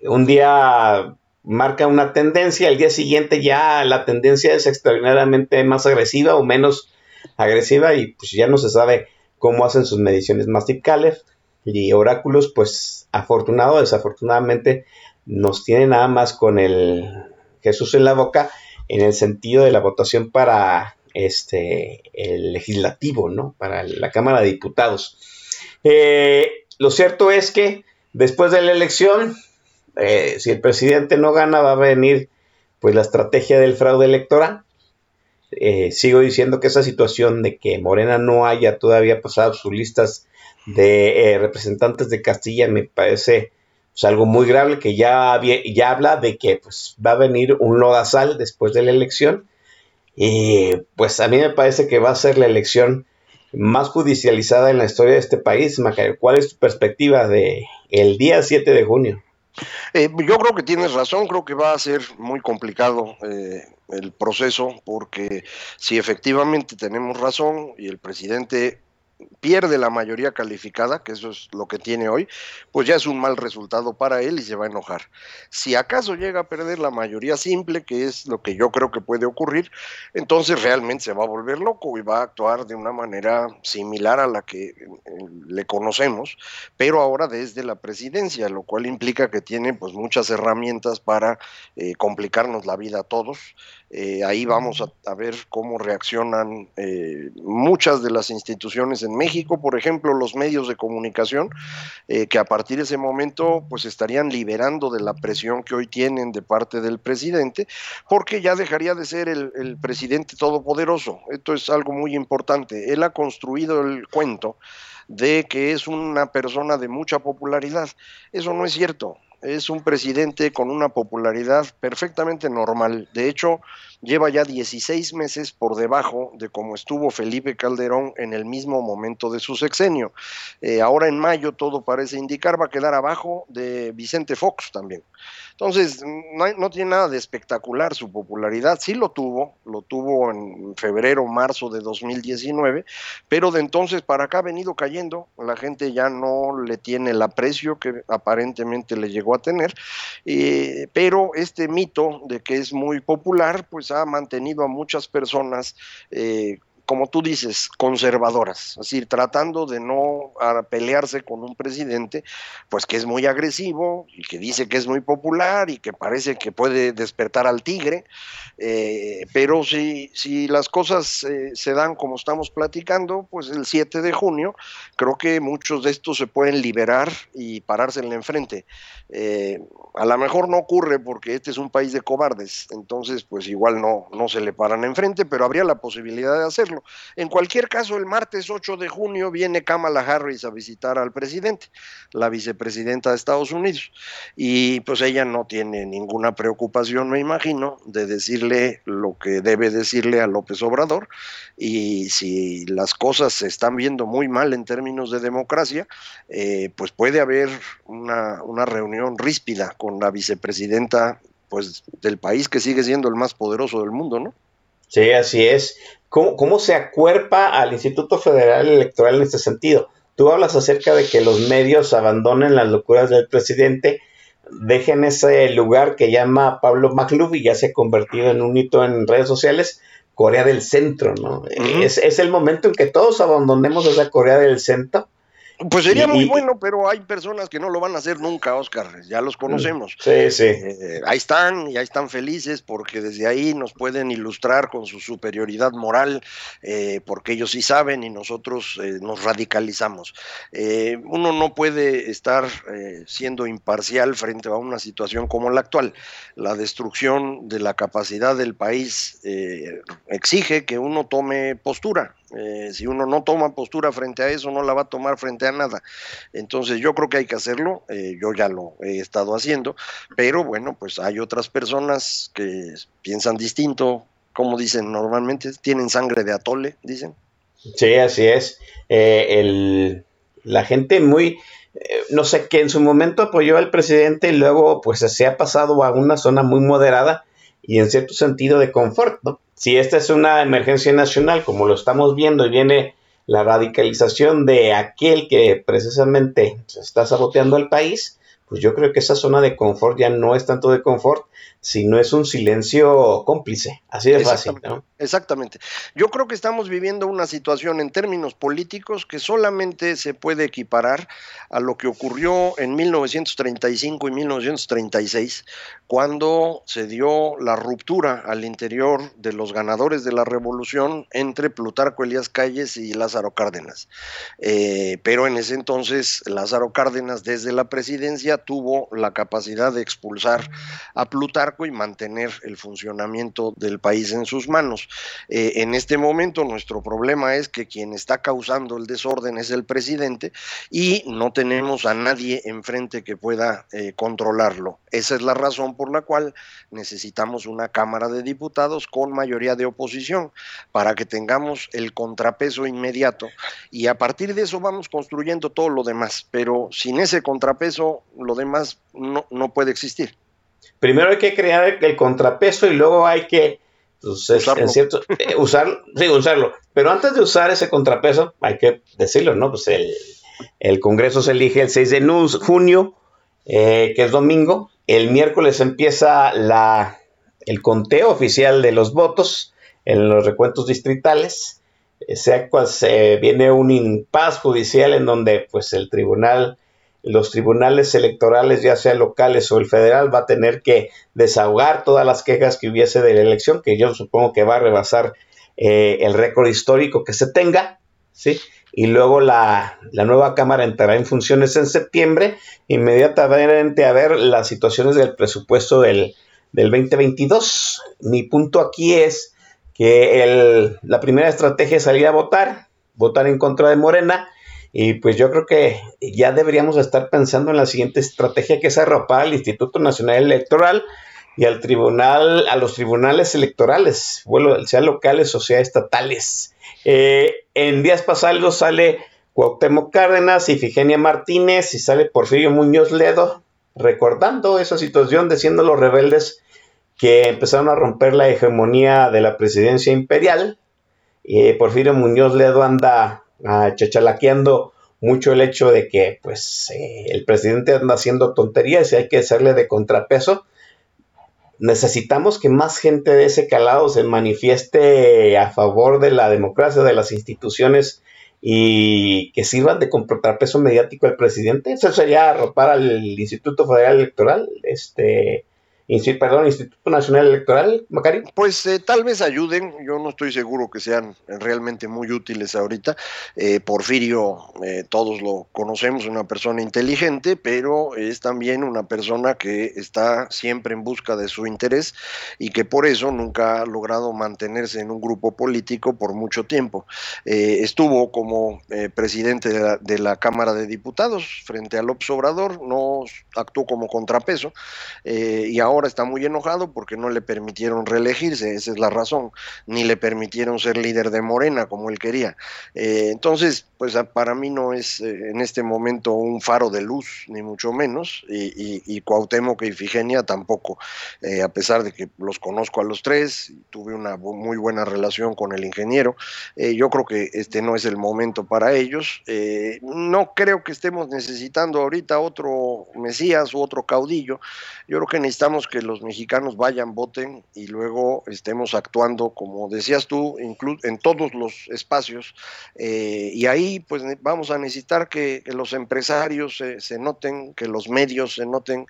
Un día marca una tendencia, el día siguiente ya la tendencia es extraordinariamente más agresiva o menos agresiva y pues ya no se sabe cómo hacen sus mediciones Massive Caller y Oráculos, pues afortunado desafortunadamente nos tiene nada más con el Jesús en la boca en el sentido de la votación para este el legislativo, ¿no? Para la Cámara de Diputados. Eh, lo cierto es que después de la elección, eh, si el presidente no gana, va a venir pues la estrategia del fraude electoral. Eh, sigo diciendo que esa situación de que Morena no haya todavía pasado sus listas de representantes de Castilla me parece pues, algo muy grave que ya, ya habla de que pues, va a venir un lodazal después de la elección. Y pues a mí me parece que va a ser la elección más judicializada en la historia de este país. Macario, ¿cuál es tu perspectiva de el día 7 de junio? Eh, yo creo que tienes razón, creo que va a ser muy complicado eh, el proceso porque si efectivamente tenemos razón y el presidente pierde la mayoría calificada, que eso es lo que tiene hoy, pues ya es un mal resultado para él y se va a enojar. Si acaso llega a perder la mayoría simple, que es lo que yo creo que puede ocurrir, entonces realmente se va a volver loco y va a actuar de una manera similar a la que eh, le conocemos, pero ahora desde la presidencia, lo cual implica que tiene pues muchas herramientas para eh, complicarnos la vida a todos. Eh, ahí vamos a, a ver cómo reaccionan eh, muchas de las instituciones en México, por ejemplo, los medios de comunicación, eh, que a partir de ese momento pues estarían liberando de la presión que hoy tienen de parte del presidente, porque ya dejaría de ser el, el presidente todopoderoso. Esto es algo muy importante. Él ha construido el cuento de que es una persona de mucha popularidad. Eso no es cierto. Es un presidente con una popularidad perfectamente normal. De hecho, lleva ya 16 meses por debajo de cómo estuvo Felipe Calderón en el mismo momento de su sexenio. Eh, ahora en mayo todo parece indicar va a quedar abajo de Vicente Fox también. Entonces, no, tiene nada de espectacular su popularidad. Sí lo tuvo, lo tuvo en febrero, marzo de 2019, pero de entonces para acá ha venido cayendo. La gente ya no le tiene el aprecio que aparentemente le llegó a tener. Pero este mito de que es muy popular, pues ha mantenido a muchas personas eh, como tú dices, conservadoras, es decir, tratando de no pelearse con un presidente, pues que es muy agresivo y que dice que es muy popular y que parece que puede despertar al tigre, eh, pero si, si las cosas eh, se dan como estamos platicando, pues el 7 de junio, creo que muchos de estos se pueden liberar y pararse en la enfrente. Eh, a lo mejor no ocurre porque este es un país de cobardes, entonces pues igual no, no se le paran enfrente, pero habría la posibilidad de hacerlo. En cualquier caso, el martes 8 de junio viene Kamala Harris a visitar al presidente, la vicepresidenta de Estados Unidos, y pues ella no tiene ninguna preocupación, me imagino, de decirle lo que debe decirle a López Obrador, y si las cosas se están viendo muy mal en términos de democracia, eh, pues puede haber una, una reunión ríspida con la vicepresidenta pues del país que sigue siendo el más poderoso del mundo, ¿no? Sí, así es. ¿Cómo, ¿Cómo se acuerpa al Instituto Federal Electoral en este sentido? Tú hablas acerca de que los medios abandonen las locuras del presidente, dejen ese lugar que llama Pablo Maglub y ya se ha convertido en un hito en redes sociales, Corea del Centro, ¿no? es, es el momento en que todos abandonemos esa Corea del Centro Pues sería Y- muy bueno, pero hay personas que no lo van a hacer nunca, Oscar, ya los conocemos. Sí, sí. Eh, ahí están y ahí están felices porque desde ahí nos pueden ilustrar con su superioridad moral, eh, porque ellos sí saben y nosotros eh, nos radicalizamos. Eh, uno no puede estar eh, siendo imparcial frente a una situación como la actual. La destrucción de la capacidad del país eh, exige que uno tome postura. Eh, si uno no toma postura frente a eso, no la va a tomar frente a nada. Entonces yo creo que hay que hacerlo, eh, yo ya lo he estado haciendo, pero bueno, pues hay otras personas que piensan distinto, como dicen normalmente, tienen sangre de atole, dicen. Sí, así es. Eh, el- la gente muy, eh, no sé, que en su momento apoyó al presidente y luego pues se ha pasado a una zona muy moderada y en cierto sentido de confort, ¿no? Si esta es una emergencia nacional, como lo estamos viendo, y viene la radicalización de aquel que precisamente está saboteando al país, pues yo creo que esa zona de confort ya no es tanto de confort, sino es un silencio cómplice, así de fácil, ¿no? Exactamente. Yo creo que estamos viviendo una situación en términos políticos que solamente se puede equiparar a lo que ocurrió en 1935 y 1936, cuando se dio la ruptura al interior de los ganadores de la revolución entre Plutarco Elías Calles y Lázaro Cárdenas. Eh, pero en ese entonces Lázaro Cárdenas desde la presidencia tuvo la capacidad de expulsar a Plutarco y mantener el funcionamiento del país en sus manos. Eh, en este momento nuestro problema es que quien está causando el desorden es el presidente y no tenemos a nadie enfrente que pueda eh, controlarlo. Esa es la razón por la cual necesitamos una Cámara de Diputados con mayoría de oposición para que tengamos el contrapeso inmediato y a partir de eso vamos construyendo todo lo demás, pero sin ese contrapeso lo demás no, no puede existir. Primero hay que crear el, el contrapeso y luego hay que pues, es- Usarlo. en cierto, eh, usar, sí, usarlo. Pero antes de usar ese contrapeso, hay que decirlo, ¿no? Pues el, el Congreso se elige el 6 de junio, eh, que es domingo. El miércoles empieza la, el conteo oficial de los votos en los recuentos distritales. Eh, sea cual se viene un impas judicial en donde pues el tribunal los tribunales electorales, ya sea locales o el federal, va a tener que desahogar todas las quejas que hubiese de la elección, que yo supongo que va a rebasar eh, el récord histórico que se tenga, ¿sí? Y luego la, la nueva Cámara entrará en funciones en septiembre, inmediatamente a ver las situaciones del presupuesto del, del 2022. Mi punto aquí es que el- la primera estrategia es salir a votar, votar en contra de Morena, y pues yo creo que ya deberíamos estar pensando en la siguiente estrategia que es arropar al Instituto Nacional Electoral y al tribunal, a los tribunales electorales, bueno, sea locales o sea estatales. Eh, en días pasados sale Cuauhtémoc Cárdenas y Figenia Martínez y sale Porfirio Muñoz Ledo recordando esa situación, diciendo los rebeldes que empezaron a romper la hegemonía de la presidencia imperial. Y Porfirio Muñoz Ledo anda chachalaqueando mucho el hecho de que pues eh, el presidente anda haciendo tonterías y hay que hacerle de contrapeso. Necesitamos que más gente de ese calado se manifieste a favor de la democracia, de las instituciones y que sirvan de contrapeso mediático al presidente. Eso sería arropar al Instituto Federal Electoral, este, Instituto Nacional Electoral, Macari? Pues eh, tal vez ayuden, yo no estoy seguro que sean realmente muy útiles ahorita. Eh, Porfirio, eh, todos lo conocemos, una persona inteligente, pero es también una persona que está siempre en busca de su interés y que por eso nunca ha logrado mantenerse en un grupo político por mucho tiempo. Eh, estuvo como eh, presidente de la, Cámara de Diputados frente a López Obrador, no actuó como contrapeso eh, y ahora está muy enojado porque no le permitieron reelegirse, esa es la razón, ni le permitieron ser líder de Morena como él quería. Eh, entonces, pues a- para mí no es eh, en este momento un faro de luz, ni mucho menos, y, y, y Cuauhtémoc e Ifigenia tampoco, eh, a pesar de que los conozco a los tres, y tuve una muy buena relación con el ingeniero, yo creo que este no es el momento para ellos. No creo que estemos necesitando ahorita otro Mesías u otro caudillo. Yo creo que necesitamos que los mexicanos vayan, voten y luego estemos actuando, como decías tú, en todos los espacios. eh, y ahí pues vamos a necesitar que, los empresarios se- se noten, que los medios se noten,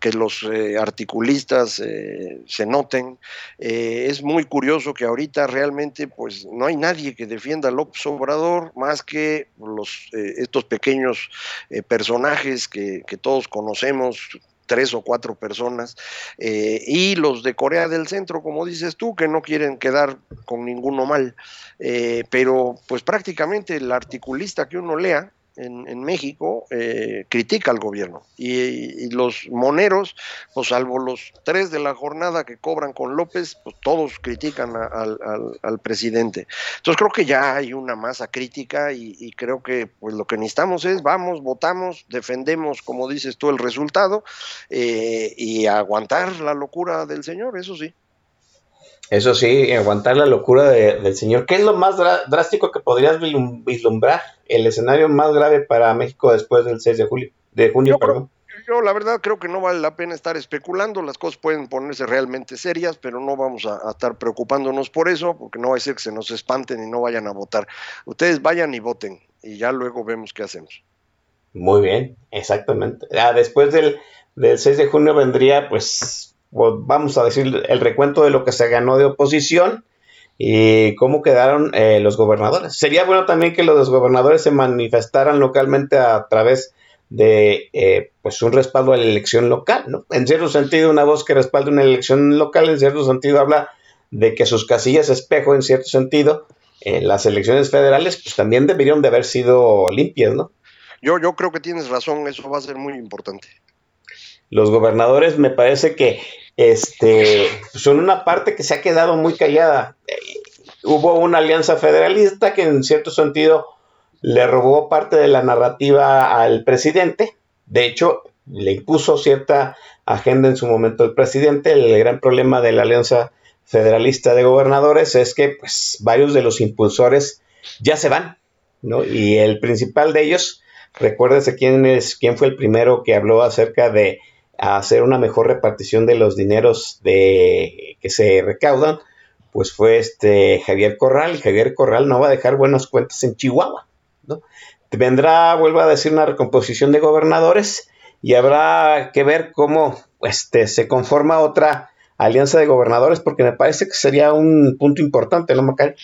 que los eh, articulistas eh, se noten. Eh, es muy curioso que ahorita realmente pues no hay nadie que defienda a Obrador más que los, eh, estos pequeños eh, personajes que todos conocemos, tres o cuatro personas, eh, y los de Corea del Centro, como dices tú, que no quieren quedar con ninguno mal, Eh, pero pues prácticamente el articulista que uno lea en, en México eh, critica al gobierno y, los moneros, pues salvo los tres de la jornada que cobran con López, pues todos critican a- al, presidente. Entonces creo que ya hay una masa crítica y, y creo que pues lo que necesitamos es vamos, votamos, defendemos, como dices tú, el resultado eh, y aguantar la locura del señor, eso sí. Eso sí, aguantar la locura de- del señor. ¿Qué es lo más drástico que podrías vislum- vislumbrar? El escenario más grave para México después del 6 de julio, de junio, Yo perdón. Yo la verdad creo que no vale la pena estar especulando, las cosas pueden ponerse realmente serias, pero no vamos a, a estar preocupándonos por eso, porque no va a ser que se nos espanten y no vayan a votar. Ustedes vayan y voten y ya luego vemos qué hacemos. Muy bien, exactamente. Ah, después del, del 6 de junio vendría, pues, vamos a decir, el recuento de lo que se ganó de oposición y cómo quedaron eh, los gobernadores. Sería bueno también que los gobernadores se manifestaran localmente a través de eh, pues un respaldo a la elección local, ¿no? En cierto sentido, una voz que respalde una elección local, en cierto sentido, habla de que sus casillas espejo, en cierto sentido, en las elecciones federales, pues también deberían de haber sido limpias, ¿no? Yo, yo creo que tienes razón, eso va a ser muy importante. Los gobernadores me parece que este son una parte que se ha quedado muy callada. Hubo una alianza federalista que en cierto sentido le robó parte de la narrativa al presidente. De hecho, le impuso cierta agenda en su momento al presidente. El gran problema de la alianza federalista de gobernadores es que pues varios de los impulsores ya se van, ¿no? Y el principal de ellos, recuérdese quién es quién fue el primero que habló acerca de hacer una mejor repartición de los dineros de que se recaudan, pues fue este Javier Corral, y Javier Corral no va a dejar buenas cuentas en Chihuahua, ¿no? Vendrá, vuelvo a decir, una recomposición de gobernadores y habrá que ver cómo este, se conforma otra alianza de gobernadores, porque me parece que sería un punto importante, ¿no, Macay?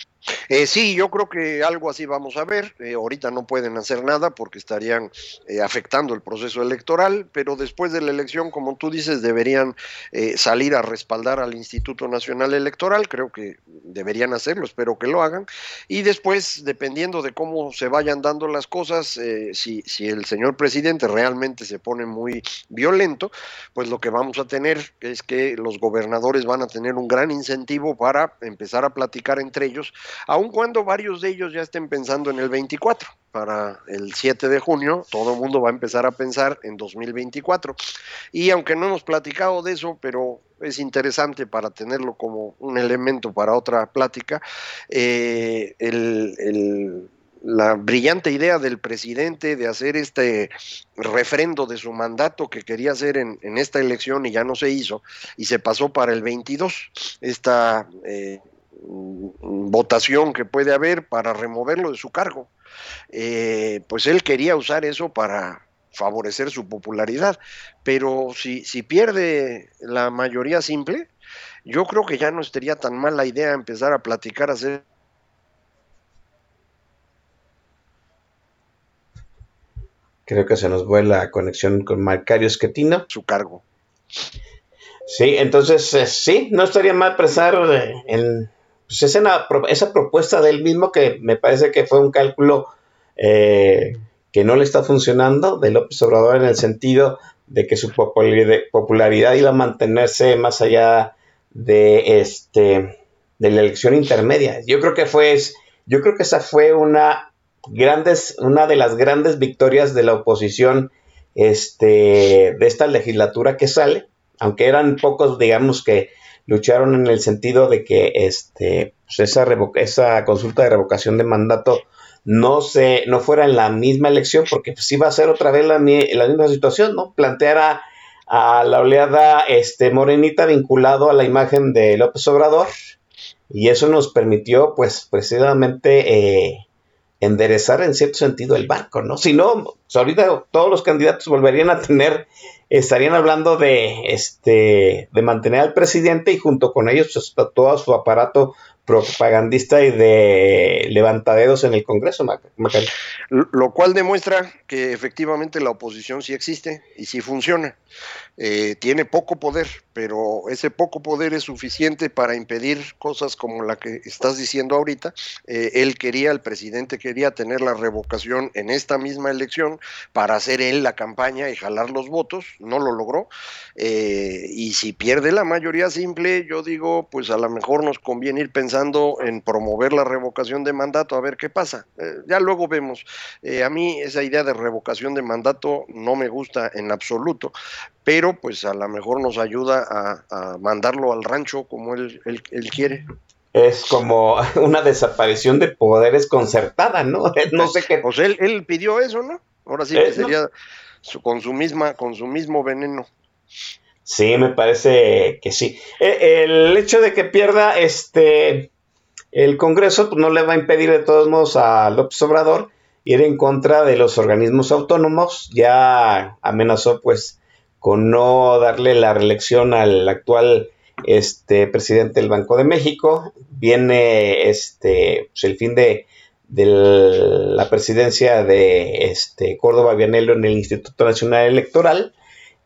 Eh, sí, yo creo que algo así vamos a ver. Eh, ahorita no pueden hacer nada porque estarían eh, afectando el proceso electoral, pero después de la elección, como tú dices, deberían eh, salir a respaldar al Instituto Nacional Electoral. Creo que deberían hacerlo, espero que lo hagan. Y después, dependiendo de cómo se vayan dando las cosas, si, si el señor presidente realmente se pone muy violento, pues lo que vamos a tener es que los gobernadores van a tener un gran incentivo para empezar a platicar entre ellos aun cuando varios de ellos ya estén pensando en el 24. Para el 7 de junio, todo el mundo va a empezar a pensar en 2024. Y aunque no hemos platicado de eso, pero es interesante para tenerlo como un elemento para otra plática, eh, la brillante idea del presidente de hacer este refrendo de su mandato que quería hacer en, en esta elección y ya no se hizo, y se pasó para el 22. Esta eh, votación que puede haber para removerlo de su cargo. Eh, pues él quería usar eso para favorecer su popularidad. Pero si, si pierde la mayoría simple, yo creo que ya no estaría tan mala idea empezar a platicar, hacer Creo que se nos fue la conexión con Macario Schettino. su cargo. Sí, entonces eh, sí, no estaría mal presar eh, en, pues, esa, esa propuesta del mismo que me parece que fue un cálculo eh, que no le está funcionando de López Obrador en el sentido de que su popularidad iba a mantenerse más allá de este de la elección intermedia. Yo creo que fue yo creo que esa fue una grandes una de las grandes victorias de la oposición este de esta legislatura que sale, aunque eran pocos digamos que lucharon en el sentido de que este pues esa esa consulta de revocación de mandato no se no fuera en la misma elección porque pues iba a ser otra vez la, la misma situación, ¿no? Plantear a, a la oleada este morenita vinculado a la imagen de López Obrador y eso nos permitió pues precisamente eh, enderezar en cierto sentido el barco, ¿no? Si no, pues, ahorita todos los candidatos volverían a tener, estarían hablando de este de mantener al presidente y junto con ellos pues, todo su aparato propagandista y de levantadedos en el Congreso, Macario. Lo cual demuestra que efectivamente la oposición sí existe y sí funciona. Eh, tiene poco poder, pero ese poco poder es suficiente para impedir cosas como la que estás diciendo ahorita. Eh, él quería, el presidente quería tener la revocación en esta misma elección para hacer él la campaña y jalar los votos, no lo logró. Eh, y si pierde la mayoría simple, yo digo, pues a lo mejor nos conviene ir pensando en promover la revocación de mandato, a ver qué pasa. ya luego vemos. a mí esa idea de revocación de mandato no me gusta en absoluto pero pues a lo mejor nos ayuda a, mandarlo al rancho como él, él, quiere. Es como una desaparición de poderes concertada, ¿no? No sé qué. Pues él, él pidió eso, ¿no? Ahora sí que eh, sería con su misma, con su mismo veneno. Sí, me parece que sí. Eh, el hecho de que pierda este el Congreso pues no le va a impedir de todos modos a López Obrador ir en contra de los organismos autónomos. Ya amenazó pues con no darle la reelección al actual este, presidente del Banco de México. Viene este, pues, el fin de, la presidencia de este, Córdoba Vianello en el Instituto Nacional Electoral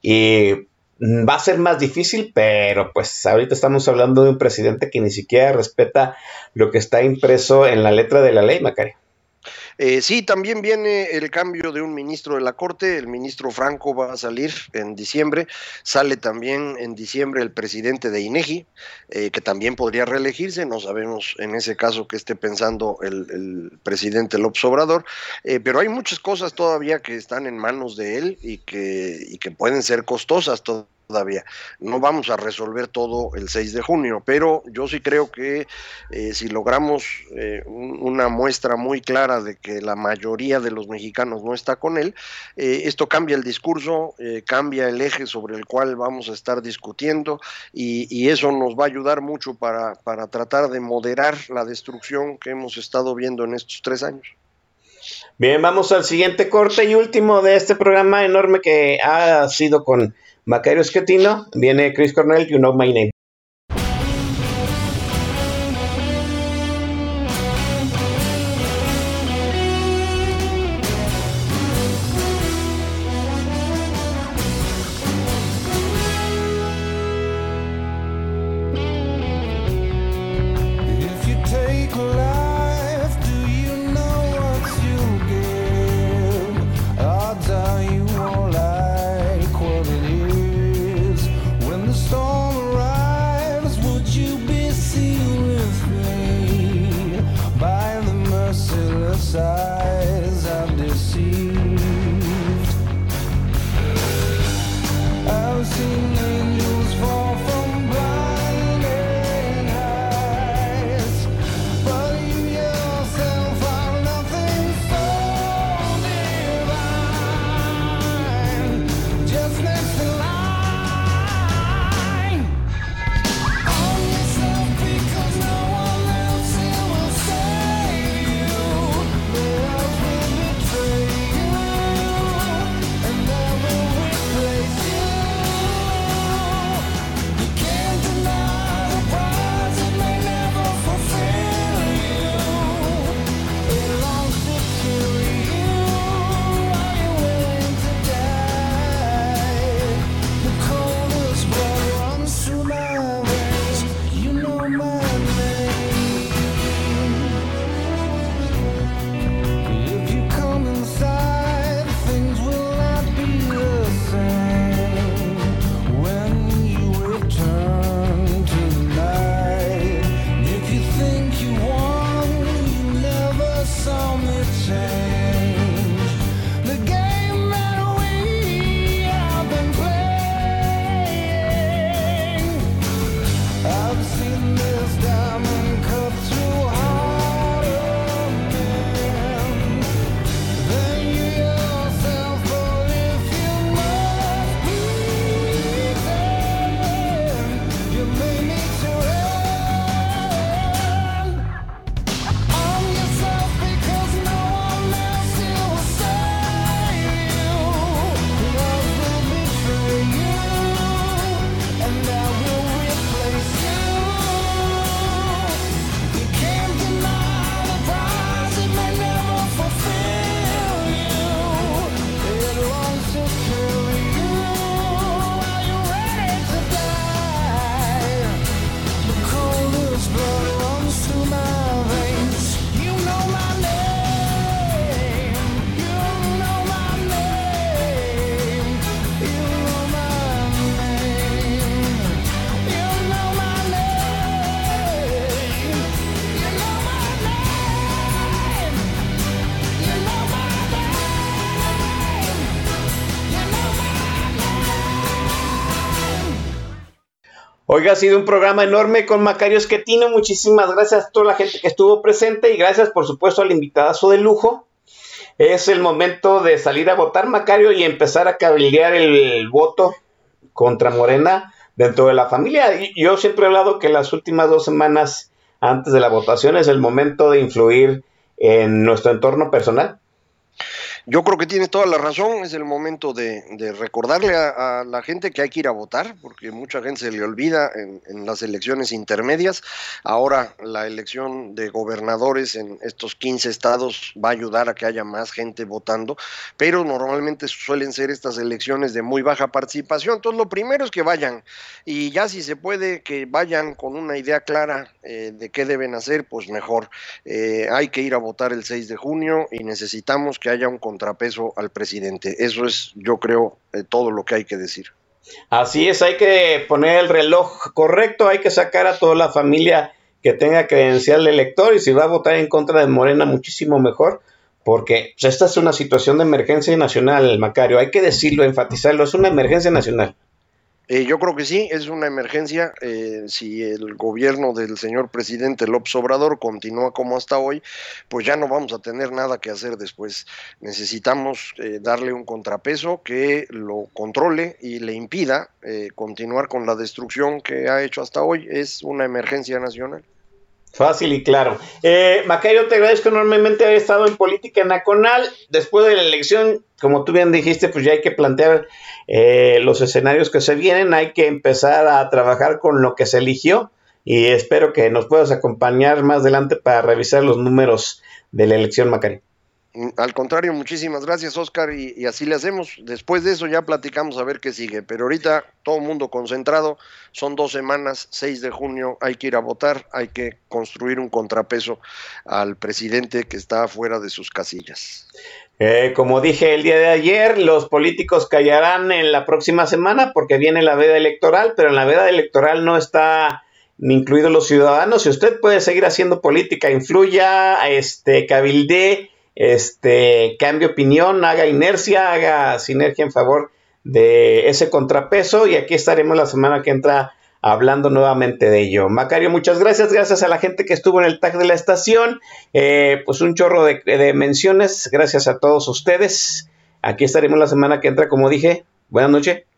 y va a ser más difícil, pero pues ahorita estamos hablando de un presidente que ni siquiera respeta lo que está impreso en la letra de la ley, Macario. Eh, sí, también viene el cambio de un ministro de la Corte, el ministro Franco va a salir en diciembre, sale también en diciembre el presidente de INEGI, eh, que también podría reelegirse, no sabemos en ese caso que esté pensando el, presidente López Obrador, eh, pero hay muchas cosas todavía que están en manos de él y que, y que pueden ser costosas todavía todavía. No vamos a resolver todo el 6 de junio, pero yo sí creo que eh, si logramos eh, una muestra muy clara de que la mayoría de los mexicanos no está con él, eh, esto cambia el discurso, cambia el eje sobre el cual vamos a estar discutiendo y, y eso nos va a ayudar mucho para, para tratar de moderar la destrucción que hemos estado viendo en estos tres años. Bien, vamos al siguiente corte y último de este programa enorme que ha sido con Macario Schettino, viene Chris Cornell, You Know My Name. Oiga, ha sido un programa enorme con Macario Esquetino. Muchísimas gracias a toda la gente que estuvo presente y gracias, por supuesto, al invitadazo de lujo. Es el momento de salir a votar, Macario, y empezar a cabildear el voto contra Morena dentro de la familia. Yo siempre he hablado que las últimas dos semanas antes de la votación es el momento de influir en nuestro entorno personal. Yo creo que tiene toda la razón, es el momento de, recordarle a, la gente que hay que ir a votar, porque mucha gente se le olvida en, las elecciones intermedias. Ahora la elección de gobernadores en estos 15 estados va a ayudar a que haya más gente votando, pero normalmente suelen ser estas elecciones de muy baja participación. Entonces lo primero es que vayan y ya si se puede que vayan con una idea clara eh, de qué deben hacer, pues mejor. Eh, hay que ir a votar el 6 de junio y necesitamos que haya un contrapeso al presidente. Eso es, yo creo, eh, todo lo que hay que decir. Así es, hay que poner el reloj correcto, hay que sacar a toda la familia que tenga credencial de elector y si va a votar en contra de Morena, muchísimo mejor, porque pues, esta es una situación de emergencia nacional, Macario, hay que decirlo, enfatizarlo, es una emergencia nacional. Eh, yo creo que sí, es una emergencia. Eh, si el gobierno del señor presidente López Obrador continúa como hasta hoy, pues ya no vamos a tener nada que hacer después. Necesitamos eh, darle un contrapeso que lo controle y le impida continuar con la destrucción que ha hecho hasta hoy. Es una emergencia nacional. Fácil y claro. Eh, Macario, te agradezco enormemente haber estado en política nacional. Después de la elección, como tú bien dijiste, pues ya hay que plantear eh, los escenarios que se vienen, hay que empezar a trabajar con lo que se eligió y espero que nos puedas acompañar más adelante para revisar los números de la elección, Macario. Al contrario, muchísimas gracias, Oscar, y, así le hacemos. Después de eso ya platicamos a ver qué sigue, pero ahorita todo el mundo concentrado, son dos semanas, 6 de junio, hay que ir a votar, hay que construir un contrapeso al presidente que está fuera de sus casillas. Eh, como dije el día de ayer, los políticos callarán en la próxima semana porque viene la veda electoral, pero en la veda electoral no está incluidos los ciudadanos. Si usted puede seguir haciendo política, influya, este, cabilde este, cambie opinión, haga inercia, haga sinergia en favor de ese contrapeso y aquí estaremos la semana que entra hablando nuevamente de ello. Macario, muchas gracias, gracias a la gente que estuvo en el tag de la estación, eh, pues un chorro de, de menciones, gracias a todos ustedes. Aquí estaremos la semana que entra, como dije. Buenas noches.